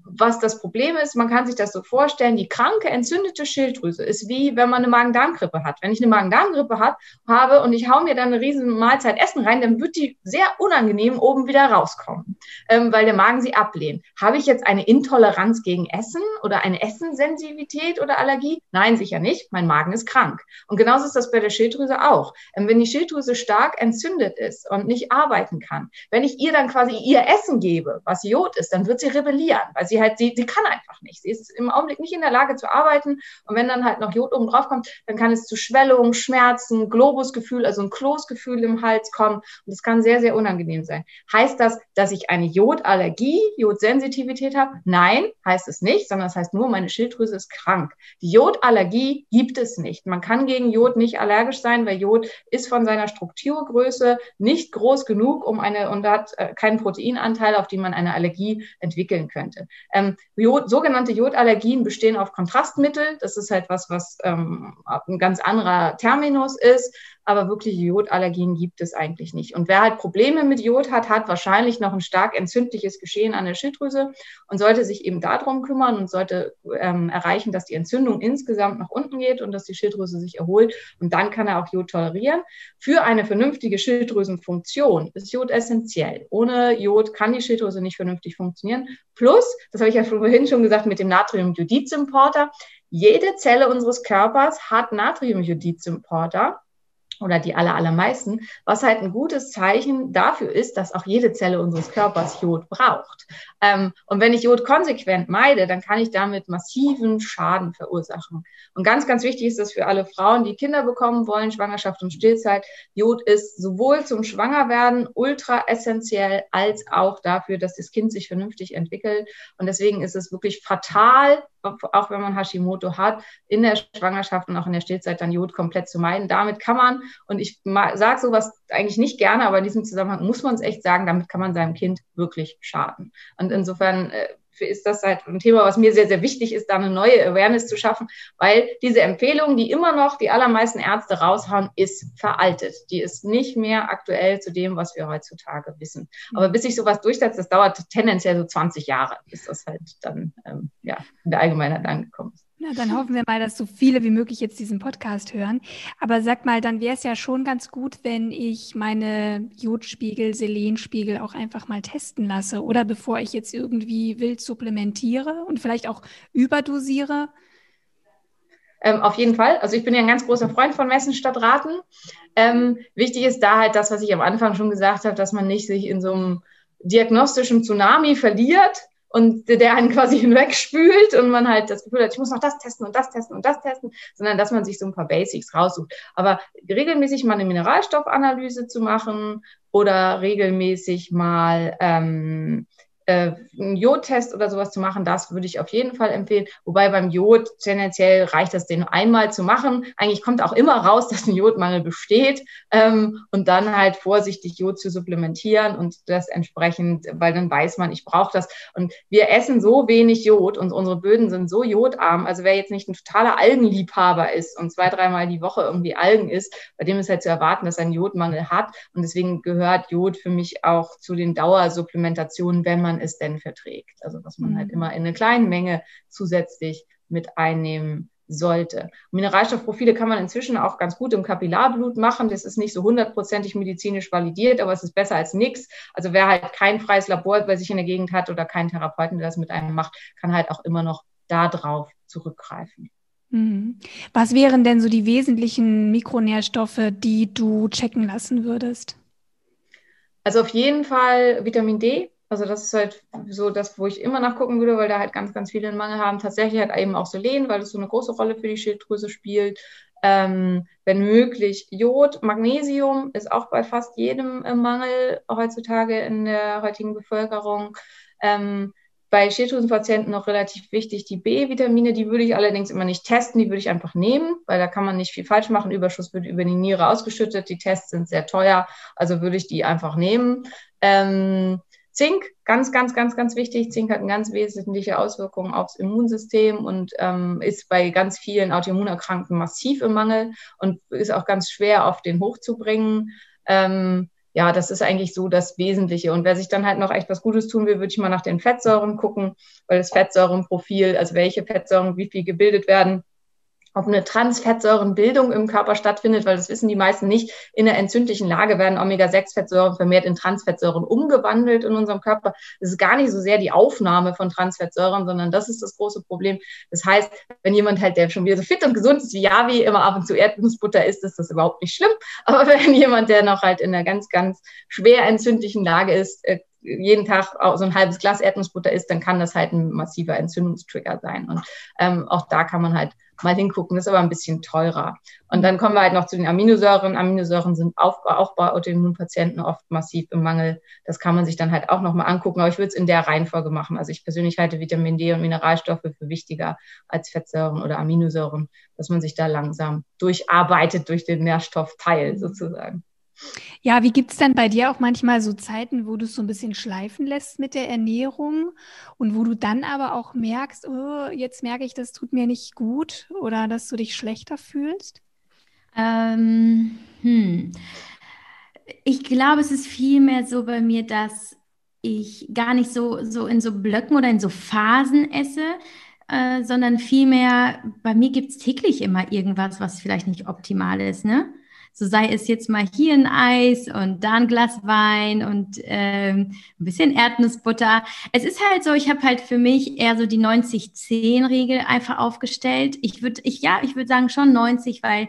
was das Problem ist, man kann sich das so vorstellen, die kranke entzündete Schilddrüse ist wie, wenn man eine Magen-Darm-Grippe hat. Wenn ich eine Magen-Darm-Grippe habe und ich hau mir dann eine riesen Mahlzeit Essen rein, dann wird die sehr unangenehm oben wieder rauskommen, ähm, weil der Magen sie ablehnt. Habe ich jetzt eine Intoleranz gegen Essen oder eine Essensensitivität oder Allergie? Nein, sicher nicht. Mein Magen ist krank. Und genauso ist das bei der Schilddrüse auch. Ähm, wenn die Schilddrüse stark entzündet ist und nicht arbeiten kann, wenn ich ihr dann quasi ihr Essen gebe, was Jod ist, dann wird sie rebellieren weil sie halt, sie, sie kann einfach nicht. Sie ist im Augenblick nicht in der Lage zu arbeiten. Und wenn dann halt noch Jod oben drauf kommt, dann kann es zu Schwellungen, Schmerzen, Globusgefühl, also ein Kloßgefühl im Hals kommen. Und das kann sehr, sehr unangenehm sein. Heißt das, dass ich eine Jodallergie, Jodsensitivität habe? Nein, heißt es nicht, sondern das heißt nur, meine Schilddrüse ist krank. Die Jodallergie gibt es nicht. Man kann gegen Jod nicht allergisch sein, weil Jod ist von seiner Strukturgröße nicht groß genug, um eine und hat äh, keinen Proteinanteil, auf den man eine Allergie entwickeln könnte. Ähm, Jod, sogenannte Jodallergien bestehen auf Kontrastmittel. Das ist halt was, was ähm, ein ganz anderer Terminus ist aber wirklich Jodallergien gibt es eigentlich nicht. Und wer halt Probleme mit Jod hat, hat wahrscheinlich noch ein stark entzündliches Geschehen an der Schilddrüse und sollte sich eben darum kümmern und sollte ähm, erreichen, dass die Entzündung insgesamt nach unten geht und dass die Schilddrüse sich erholt. Und dann kann er auch Jod tolerieren. Für eine vernünftige Schilddrüsenfunktion ist Jod essentiell. Ohne Jod kann die Schilddrüse nicht vernünftig funktionieren. Plus, das habe ich ja vorhin schon gesagt, mit dem Natriumjodidsimporter. Jede Zelle unseres Körpers hat Natriumjodidsimporter. Oder die aller, allermeisten, was halt ein gutes Zeichen dafür ist, dass auch jede Zelle unseres Körpers Jod braucht. Ähm, und wenn ich Jod konsequent meide, dann kann ich damit massiven Schaden verursachen. Und ganz, ganz wichtig ist das für alle Frauen, die Kinder bekommen wollen, Schwangerschaft und Stillzeit. Jod ist sowohl zum Schwangerwerden ultra essentiell, als auch dafür, dass das Kind sich vernünftig entwickelt. Und deswegen ist es wirklich fatal, auch wenn man Hashimoto hat, in der Schwangerschaft und auch in der Stillzeit dann Jod komplett zu meiden. Damit kann man, und ich sage sowas eigentlich nicht gerne, aber in diesem Zusammenhang muss man es echt sagen, damit kann man seinem Kind wirklich schaden. Und insofern äh, ist das halt ein Thema, was mir sehr, sehr wichtig ist, da eine neue Awareness zu schaffen, weil diese Empfehlung, die immer noch die allermeisten Ärzte raushauen, ist veraltet. Die ist nicht mehr aktuell zu dem, was wir heutzutage wissen. Aber bis sich sowas durchsetzt, das dauert tendenziell so 20 Jahre, bis das halt dann ähm, ja, in der Allgemeinheit angekommen ist. Na, dann hoffen wir mal, dass so viele wie möglich jetzt diesen Podcast hören. Aber sag mal, dann wäre es ja schon ganz gut, wenn ich meine Jodspiegel, Selenspiegel auch einfach mal testen lasse. Oder bevor ich jetzt irgendwie wild supplementiere und vielleicht auch überdosiere. Ähm, auf jeden Fall. Also ich bin ja ein ganz großer Freund von Messen statt Raten. Ähm, wichtig ist da halt das, was ich am Anfang schon gesagt habe, dass man nicht sich in so einem diagnostischen Tsunami verliert und der einen quasi hinwegspült und man halt das Gefühl hat, ich muss noch das testen und das testen und das testen, sondern dass man sich so ein paar Basics raussucht. Aber regelmäßig mal eine Mineralstoffanalyse zu machen oder regelmäßig mal ähm, äh, einen Jodtest oder sowas zu machen, das würde ich auf jeden Fall empfehlen. Wobei beim Jod tendenziell reicht das, den einmal zu machen. Eigentlich kommt auch immer raus, dass ein Jodmangel besteht ähm, und dann halt vorsichtig Jod zu supplementieren und das entsprechend, weil dann weiß man, ich brauche das. Und wir essen so wenig Jod und unsere Böden sind so jodarm. Also wer jetzt nicht ein totaler Algenliebhaber ist und zwei, dreimal die Woche irgendwie Algen isst, bei dem ist halt zu erwarten, dass er einen Jodmangel hat. Und deswegen gehört Jod für mich auch zu den Dauersupplementationen, wenn man es denn verträgt. Also was man halt mhm. immer in einer kleinen Menge zusätzlich mit einnehmen sollte. Mineralstoffprofile kann man inzwischen auch ganz gut im Kapillarblut machen. Das ist nicht so hundertprozentig medizinisch validiert, aber es ist besser als nichts. Also wer halt kein freies Labor bei sich in der Gegend hat oder keinen Therapeuten, der das mit einem macht, kann halt auch immer noch darauf zurückgreifen. Mhm. Was wären denn so die wesentlichen Mikronährstoffe, die du checken lassen würdest? Also auf jeden Fall Vitamin D, also das ist halt so das, wo ich immer nachgucken würde, weil da halt ganz, ganz viele einen Mangel haben. Tatsächlich halt eben auch Selen, weil das so eine große Rolle für die Schilddrüse spielt. Ähm, wenn möglich Jod, Magnesium ist auch bei fast jedem im Mangel heutzutage in der heutigen Bevölkerung. Ähm, bei Schilddrüsenpatienten noch relativ wichtig die B-Vitamine, die würde ich allerdings immer nicht testen, die würde ich einfach nehmen, weil da kann man nicht viel falsch machen. Überschuss wird über die Niere ausgeschüttet, die Tests sind sehr teuer, also würde ich die einfach nehmen. Ähm, Zink, ganz, ganz, ganz, ganz wichtig. Zink hat eine ganz wesentliche Auswirkung aufs Immunsystem und ähm, ist bei ganz vielen Autoimmunerkrankten massiv im Mangel und ist auch ganz schwer auf den hochzubringen. Ähm, ja, das ist eigentlich so das Wesentliche. Und wer sich dann halt noch echt was Gutes tun will, würde ich mal nach den Fettsäuren gucken, weil das Fettsäurenprofil, also welche Fettsäuren wie viel gebildet werden, ob eine Transfettsäurenbildung im Körper stattfindet, weil das wissen die meisten nicht. In der entzündlichen Lage werden Omega-6-Fettsäuren vermehrt in Transfettsäuren umgewandelt in unserem Körper. Das ist gar nicht so sehr die Aufnahme von Transfettsäuren, sondern das ist das große Problem. Das heißt, wenn jemand halt, der schon wieder so fit und gesund ist wie Javi, immer ab und zu Erdnussbutter isst, ist das überhaupt nicht schlimm. Aber wenn jemand, der noch halt in einer ganz, ganz schwer entzündlichen Lage ist, äh, jeden Tag so ein halbes Glas Erdnussbutter isst, dann kann das halt ein massiver Entzündungstrigger sein. Und ähm, auch da kann man halt mal hingucken. Ist aber ein bisschen teurer. Und dann kommen wir halt noch zu den Aminosäuren. Aminosäuren sind auch, auch bei Autoimmunpatienten oft massiv im Mangel. Das kann man sich dann halt auch nochmal angucken. Aber ich würde es in der Reihenfolge machen. Also ich persönlich halte Vitamin D und Mineralstoffe für wichtiger als Fettsäuren oder Aminosäuren, dass man sich da langsam durcharbeitet durch den Nährstoffteil sozusagen. Ja, wie gibt es dann bei dir auch manchmal so Zeiten, wo du es so ein bisschen schleifen lässt mit der Ernährung und wo du dann aber auch merkst, oh, jetzt merke ich, das tut mir nicht gut oder dass du dich schlechter fühlst? Ähm, hm. Ich glaube, es ist vielmehr so bei mir, dass ich gar nicht so, so in so Blöcken oder in so Phasen esse, äh, sondern vielmehr, bei mir gibt es täglich immer irgendwas, was vielleicht nicht optimal ist. Ne? So sei es jetzt mal hier ein Eis und da ein Glas Wein und ähm, ein bisschen Erdnussbutter. Es ist halt so, ich habe halt für mich eher so die 90-10-Regel einfach aufgestellt. Ich würde, ich, ja, ich würde sagen schon 90, weil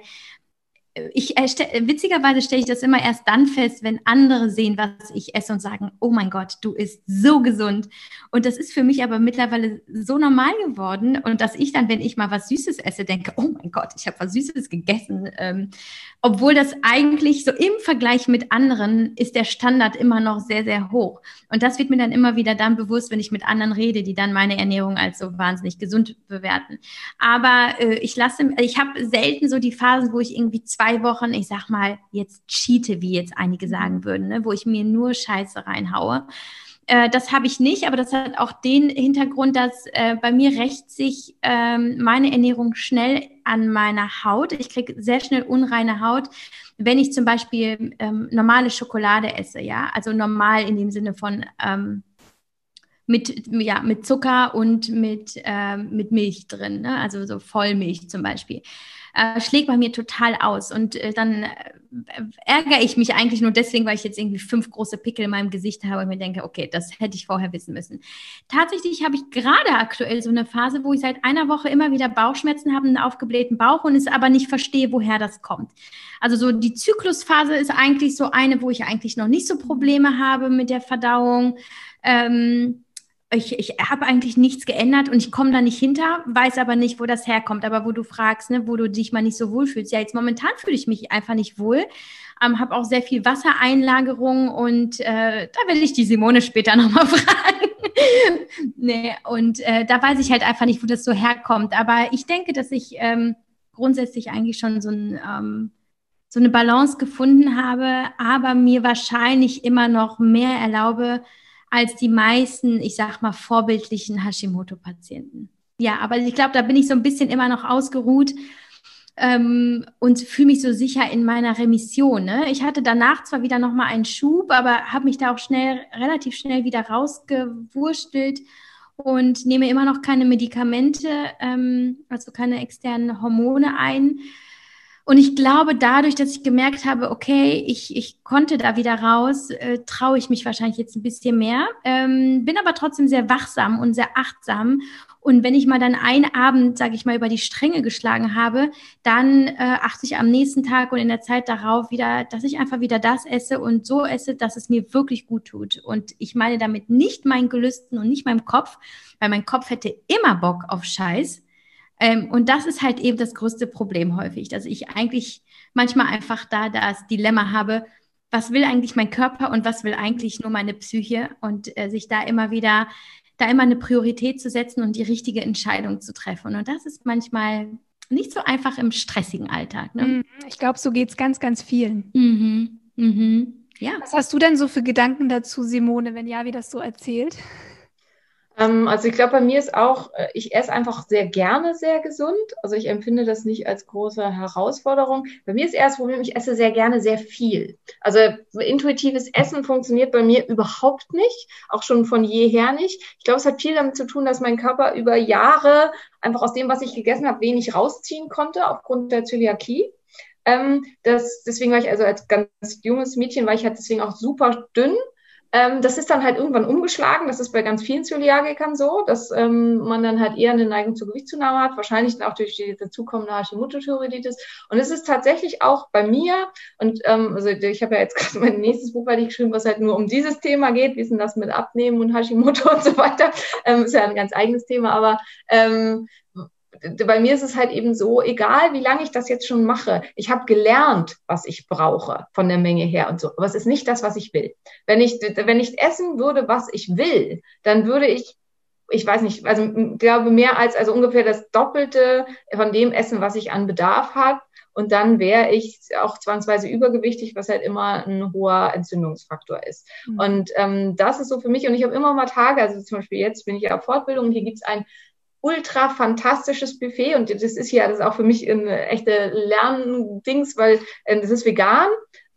ich äh, witzigerweise stelle ich das immer erst dann fest, wenn andere sehen, was ich esse und sagen, oh mein Gott, du isst so gesund. Und das ist für mich aber mittlerweile so normal geworden und dass ich dann, wenn ich mal was Süßes esse, denke, oh mein Gott, ich habe was Süßes gegessen. Ähm, obwohl das eigentlich so im Vergleich mit anderen ist der Standard immer noch sehr, sehr hoch. Und das wird mir dann immer wieder dann bewusst, wenn ich mit anderen rede, die dann meine Ernährung als so wahnsinnig gesund bewerten. Aber äh, ich lasse, ich habe selten so die Phasen, wo ich irgendwie zwei Wochen, ich sag mal, jetzt cheate, wie jetzt einige sagen würden, ne, wo ich mir nur Scheiße reinhaue. Äh, das habe ich nicht, aber das hat auch den Hintergrund, dass äh, bei mir rächt sich ähm, meine Ernährung schnell an meiner Haut. Ich kriege sehr schnell unreine Haut, wenn ich zum Beispiel ähm, normale Schokolade esse, ja, also normal in dem Sinne von ähm, mit, ja, mit Zucker und mit, ähm, mit Milch drin, ne? also so Vollmilch zum Beispiel äh, schlägt bei mir total aus. Und äh, dann äh, ärgere ich mich eigentlich nur deswegen, weil ich jetzt irgendwie fünf große Pickel in meinem Gesicht habe und mir denke, okay, das hätte ich vorher wissen müssen. Tatsächlich habe ich gerade aktuell so eine Phase, wo ich seit einer Woche immer wieder Bauchschmerzen habe, einen aufgeblähten Bauch und es aber nicht verstehe, woher das kommt. Also so die Zyklusphase ist eigentlich so eine, wo ich eigentlich noch nicht so Probleme habe mit der Verdauung. Ähm, ich, ich habe eigentlich nichts geändert und ich komme da nicht hinter, weiß aber nicht, wo das herkommt. Aber wo du fragst, ne, wo du dich mal nicht so wohl fühlst. Ja, jetzt momentan fühle ich mich einfach nicht wohl. Ähm, habe auch sehr viel Wassereinlagerung und äh, da werde ich die Simone später nochmal fragen. nee, und äh, da weiß ich halt einfach nicht, wo das so herkommt. Aber ich denke, dass ich ähm, grundsätzlich eigentlich schon so, ein, ähm, so eine Balance gefunden habe, aber mir wahrscheinlich immer noch mehr erlaube, als die meisten, ich sag mal, vorbildlichen Hashimoto-Patienten. Ja, aber ich glaube, da bin ich so ein bisschen immer noch ausgeruht ähm, und fühle mich so sicher in meiner Remission. Ne? Ich hatte danach zwar wieder noch mal einen Schub, aber habe mich da auch schnell, relativ schnell wieder rausgewurstelt und nehme immer noch keine Medikamente, ähm, also keine externen Hormone ein. Und ich glaube, dadurch, dass ich gemerkt habe, okay, ich, ich konnte da wieder raus, äh, traue ich mich wahrscheinlich jetzt ein bisschen mehr, ähm, bin aber trotzdem sehr wachsam und sehr achtsam. Und wenn ich mal dann einen Abend, sage ich mal, über die Stränge geschlagen habe, dann äh, achte ich am nächsten Tag und in der Zeit darauf wieder, dass ich einfach wieder das esse und so esse, dass es mir wirklich gut tut. Und ich meine damit nicht mein Gelüsten und nicht meinem Kopf, weil mein Kopf hätte immer Bock auf Scheiß ähm, und das ist halt eben das größte Problem häufig, dass ich eigentlich manchmal einfach da das Dilemma habe, was will eigentlich mein Körper und was will eigentlich nur meine Psyche und äh, sich da immer wieder, da immer eine Priorität zu setzen und die richtige Entscheidung zu treffen. Und das ist manchmal nicht so einfach im stressigen Alltag. Ne? Mhm. Ich glaube, so geht es ganz, ganz vielen. Mhm. Mhm. Ja. Was hast du denn so für Gedanken dazu, Simone, wenn ja, wie das so erzählt? Ähm, also ich glaube, bei mir ist auch, äh, ich esse einfach sehr gerne sehr gesund. Also ich empfinde das nicht als große Herausforderung. Bei mir ist eher das Problem, ich esse sehr gerne sehr viel. Also intuitives Essen funktioniert bei mir überhaupt nicht, auch schon von jeher nicht. Ich glaube, es hat viel damit zu tun, dass mein Körper über Jahre einfach aus dem, was ich gegessen habe, wenig rausziehen konnte aufgrund der Zöliakie. Ähm, das, deswegen war ich also als ganz junges Mädchen, war ich halt deswegen auch super dünn ähm, das ist dann halt irgendwann umgeschlagen. Das ist bei ganz vielen Zöliagikern so, dass ähm, man dann halt eher eine Neigung zur Gewichtszunahme hat, wahrscheinlich auch durch die dazukommende Hashimoto-Thyreoiditis. Und es ist tatsächlich auch bei mir, und ähm, also ich habe ja jetzt gerade mein nächstes Buch fertig geschrieben, was halt nur um dieses Thema geht, wie ist denn das mit Abnehmen und Hashimoto und so weiter. Ähm, ist ja ein ganz eigenes Thema, aber ähm, bei mir ist es halt eben so, egal wie lange ich das jetzt schon mache, ich habe gelernt, was ich brauche von der Menge her und so. Aber es ist nicht das, was ich will. Wenn ich, wenn ich essen würde, was ich will, dann würde ich, ich weiß nicht, also ich glaube mehr als, also ungefähr das Doppelte von dem essen, was ich an Bedarf habe. Und dann wäre ich auch zwangsweise übergewichtig, was halt immer ein hoher Entzündungsfaktor ist. Mhm. Und ähm, das ist so für mich. Und ich habe immer mal Tage, also zum Beispiel jetzt bin ich ja auf Fortbildung, hier gibt's ein ultra fantastisches Buffet und das ist ja das ist auch für mich eine echte Lerndings, weil äh, das ist vegan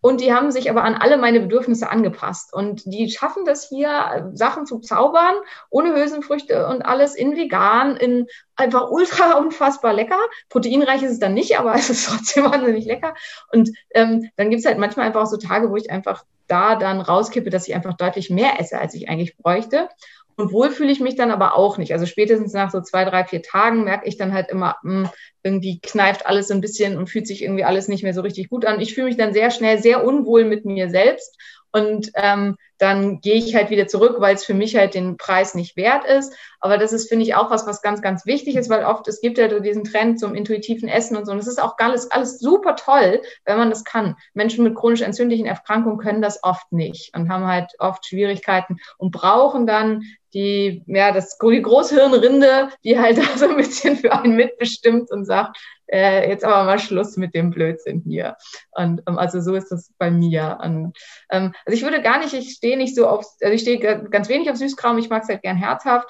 und die haben sich aber an alle meine Bedürfnisse angepasst und die schaffen das hier Sachen zu zaubern ohne Hülsenfrüchte und alles in vegan in einfach ultra unfassbar lecker. Proteinreich ist es dann nicht aber es ist trotzdem wahnsinnig lecker. Und ähm, dann gibt's halt manchmal einfach auch so Tage wo ich einfach da dann rauskippe dass ich einfach deutlich mehr esse als ich eigentlich bräuchte und wohl fühle ich mich dann aber auch nicht. Also spätestens nach so zwei, drei, vier Tagen merke ich dann halt immer, mh, hm, irgendwie kneift alles so ein bisschen und fühlt sich irgendwie alles nicht mehr so richtig gut an. Ich fühle mich dann sehr schnell sehr unwohl mit mir selbst und ähm, dann gehe ich halt wieder zurück, weil es für mich halt den Preis nicht wert ist. Aber das ist, finde ich, auch was, was ganz, ganz wichtig ist, weil oft, es gibt ja diesen Trend zum intuitiven Essen und so. Und es ist auch alles, alles super toll, wenn man das kann. Menschen mit chronisch entzündlichen Erkrankungen können das oft nicht und haben halt oft Schwierigkeiten und brauchen dann die, ja, das, die Großhirnrinde, die halt da so ein bisschen für einen mitbestimmt und sagt, äh, jetzt aber mal Schluss mit dem Blödsinn hier. Und ähm, also so ist das bei mir. Und, ähm, also ich würde gar nicht, ich stehe nicht so auf, also ich stehe ganz wenig auf Süßkram, ich mag es halt gern herzhaft.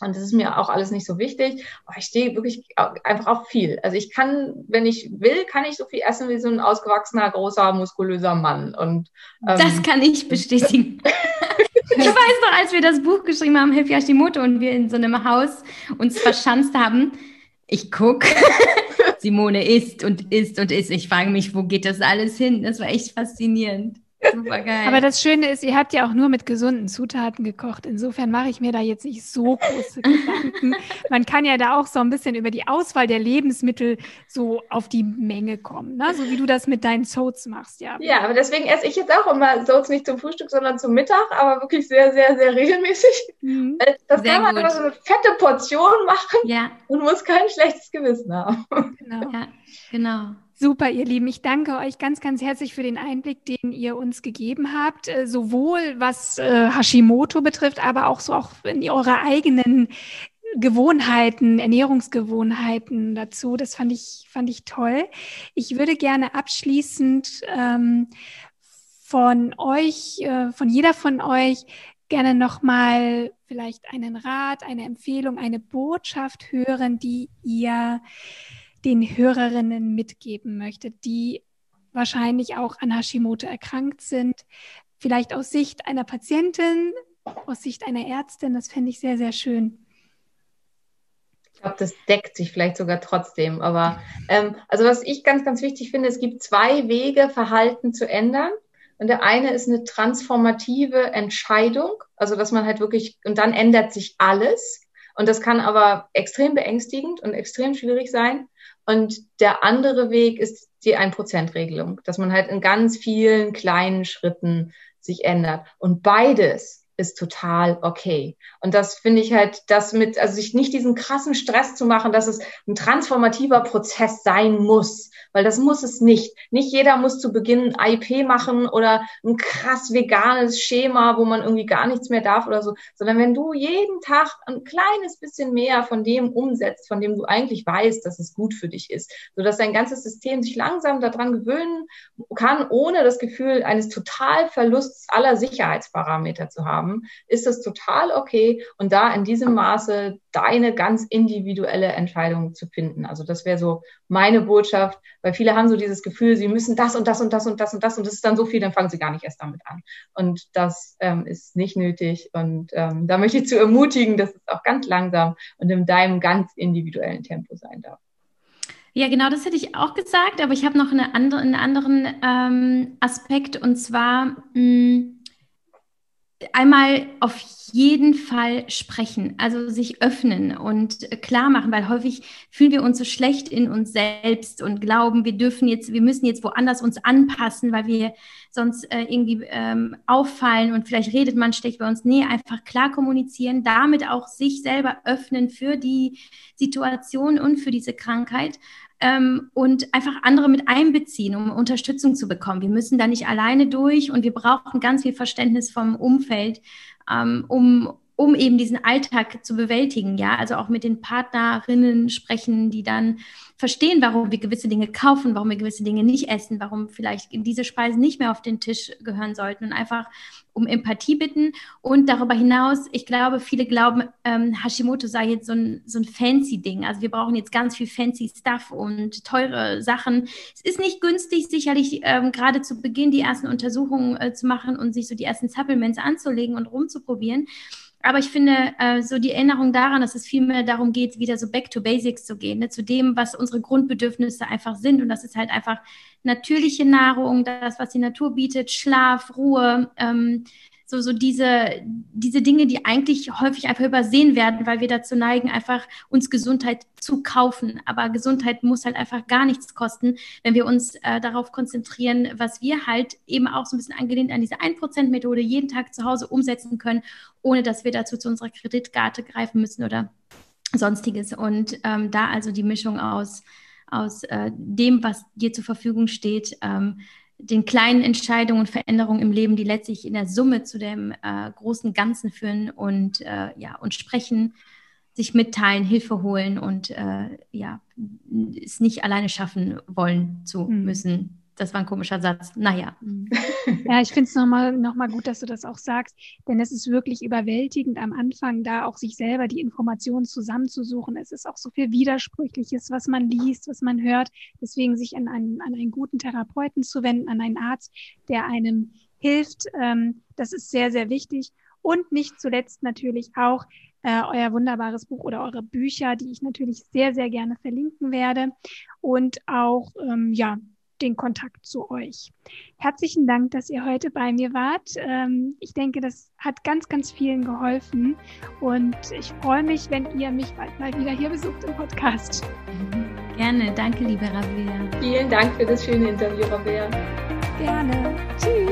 Und das ist mir auch alles nicht so wichtig. Aber ich stehe wirklich einfach auf viel. Also ich kann, wenn ich will, kann ich so viel essen wie so ein ausgewachsener, großer, muskulöser Mann. Und ähm, das kann ich bestätigen. ich weiß noch, als wir das Buch geschrieben haben, Hilf Hashimoto, und wir in so einem Haus uns verschanzt haben, ich gucke, Simone isst und isst und isst. Ich frage mich, wo geht das alles hin? Das war echt faszinierend. Super geil. Aber das Schöne ist, ihr habt ja auch nur mit gesunden Zutaten gekocht. Insofern mache ich mir da jetzt nicht so große Gedanken. Man kann ja da auch so ein bisschen über die Auswahl der Lebensmittel so auf die Menge kommen, ne? so wie du das mit deinen Soats machst, ja. Ja, aber deswegen esse ich jetzt auch immer Soats nicht zum Frühstück, sondern zum Mittag, aber wirklich sehr, sehr, sehr regelmäßig. Mhm. Das sehr kann man gut. immer so eine fette Portion machen ja. und muss kein schlechtes Gewissen haben. Genau. Ja, genau. Super, ihr Lieben. Ich danke euch ganz, ganz herzlich für den Einblick, den ihr uns gegeben habt, äh, sowohl was äh, Hashimoto betrifft, aber auch so auch in eure eigenen Gewohnheiten, Ernährungsgewohnheiten dazu. Das fand ich, fand ich toll. Ich würde gerne abschließend ähm, von euch, äh, von jeder von euch gerne nochmal vielleicht einen Rat, eine Empfehlung, eine Botschaft hören, die ihr den Hörerinnen mitgeben möchte, die wahrscheinlich auch an Hashimoto erkrankt sind, vielleicht aus Sicht einer Patientin, aus Sicht einer Ärztin, das fände ich sehr, sehr schön. Ich glaube, das deckt sich vielleicht sogar trotzdem. Aber ähm, also was ich ganz, ganz wichtig finde, es gibt zwei Wege, Verhalten zu ändern. Und der eine ist eine transformative Entscheidung, also dass man halt wirklich, und dann ändert sich alles. Und das kann aber extrem beängstigend und extrem schwierig sein. Und der andere Weg ist die 1%-Regelung, dass man halt in ganz vielen kleinen Schritten sich ändert. Und beides ist total okay. Und das finde ich halt, das mit, also sich nicht diesen krassen Stress zu machen, dass es ein transformativer Prozess sein muss, weil das muss es nicht. Nicht jeder muss zu Beginn IP machen oder ein krass veganes Schema, wo man irgendwie gar nichts mehr darf oder so, sondern wenn du jeden Tag ein kleines bisschen mehr von dem umsetzt, von dem du eigentlich weißt, dass es gut für dich ist, sodass dein ganzes System sich langsam daran gewöhnen kann, ohne das Gefühl eines Totalverlusts aller Sicherheitsparameter zu haben haben, ist das total okay und da in diesem Maße deine ganz individuelle Entscheidung zu finden. Also das wäre so meine Botschaft, weil viele haben so dieses Gefühl, sie müssen das und das und das und das und das und das ist dann so viel, dann fangen sie gar nicht erst damit an. Und das ähm, ist nicht nötig und ähm, da möchte ich zu ermutigen, dass es auch ganz langsam und in deinem ganz individuellen Tempo sein darf. Ja, genau, das hätte ich auch gesagt, aber ich habe noch eine andere, einen anderen ähm, Aspekt und zwar mh, hm, einmal auf jeden Fall sprechen, also sich öffnen und klar machen, weil häufig fühlen wir uns so schlecht in uns selbst und glauben, wir dürfen jetzt, wir müssen jetzt woanders uns anpassen, weil wir sonst äh, irgendwie ähm, auffallen und vielleicht redet man schlecht bei uns. Nee, einfach klar kommunizieren, damit auch sich selber öffnen für die Situation und für diese Krankheit ähm, und einfach andere mit einbeziehen, um Unterstützung zu bekommen. Wir müssen da nicht alleine durch und wir brauchen ganz viel Verständnis vom Umfeld, ähm, um, um eben diesen Alltag zu bewältigen. Ja, also auch mit den Partnerinnen sprechen, die dann verstehen, warum wir gewisse Dinge kaufen, warum wir gewisse Dinge nicht essen, warum vielleicht diese Speisen nicht mehr auf den Tisch gehören sollten und einfach um Empathie bitten. Und darüber hinaus, ich glaube, viele glauben, ähm, Hashimoto sei jetzt so ein, so ein fancy Ding. Also wir brauchen jetzt ganz viel fancy Stuff und teure Sachen. Es ist nicht günstig, sicherlich ähm, gerade zu Beginn die ersten Untersuchungen äh, zu machen und sich so die ersten Supplements anzulegen und rumzuprobieren. Aber ich finde äh, so die Erinnerung daran, dass es vielmehr darum geht, wieder so back to basics zu gehen, ne? zu dem, was unsere Grundbedürfnisse einfach sind. Und das ist halt einfach natürliche Nahrung, das, was die Natur bietet, Schlaf, Ruhe, ähm, so, so diese, diese Dinge, die eigentlich häufig einfach übersehen werden, weil wir dazu neigen, einfach uns Gesundheit zu kaufen. Aber Gesundheit muss halt einfach gar nichts kosten, wenn wir uns äh, darauf konzentrieren, was wir halt eben auch so ein bisschen angelehnt an diese 1%-Methode jeden Tag zu Hause umsetzen können, ohne dass wir dazu zu unserer Kreditkarte greifen müssen oder sonstiges. Und ähm, da also die Mischung aus, aus äh, dem, was dir zur Verfügung steht, ähm, den kleinen Entscheidungen und Veränderungen im Leben, die letztlich in der Summe zu dem äh, großen Ganzen führen und äh, ja und sprechen, sich mitteilen, Hilfe holen und äh, ja es nicht alleine schaffen wollen zu mhm. müssen. Das war ein komischer Satz. Naja. Ja, ich finde es nochmal noch mal gut, dass du das auch sagst, denn es ist wirklich überwältigend am Anfang, da auch sich selber die Informationen zusammenzusuchen. Es ist auch so viel Widersprüchliches, was man liest, was man hört. Deswegen sich an einen, an einen guten Therapeuten zu wenden, an einen Arzt, der einem hilft, ähm, das ist sehr, sehr wichtig. Und nicht zuletzt natürlich auch äh, euer wunderbares Buch oder eure Bücher, die ich natürlich sehr, sehr gerne verlinken werde. Und auch, ähm, ja, den Kontakt zu euch. Herzlichen Dank, dass ihr heute bei mir wart. Ähm, ich denke, das hat ganz, ganz vielen geholfen und ich freue mich, wenn ihr mich bald mal wieder hier besucht im Podcast. Gerne, danke, liebe Rabea. Vielen Dank für das schöne Interview, Rabea. Gerne. Tschüss. Tschüss.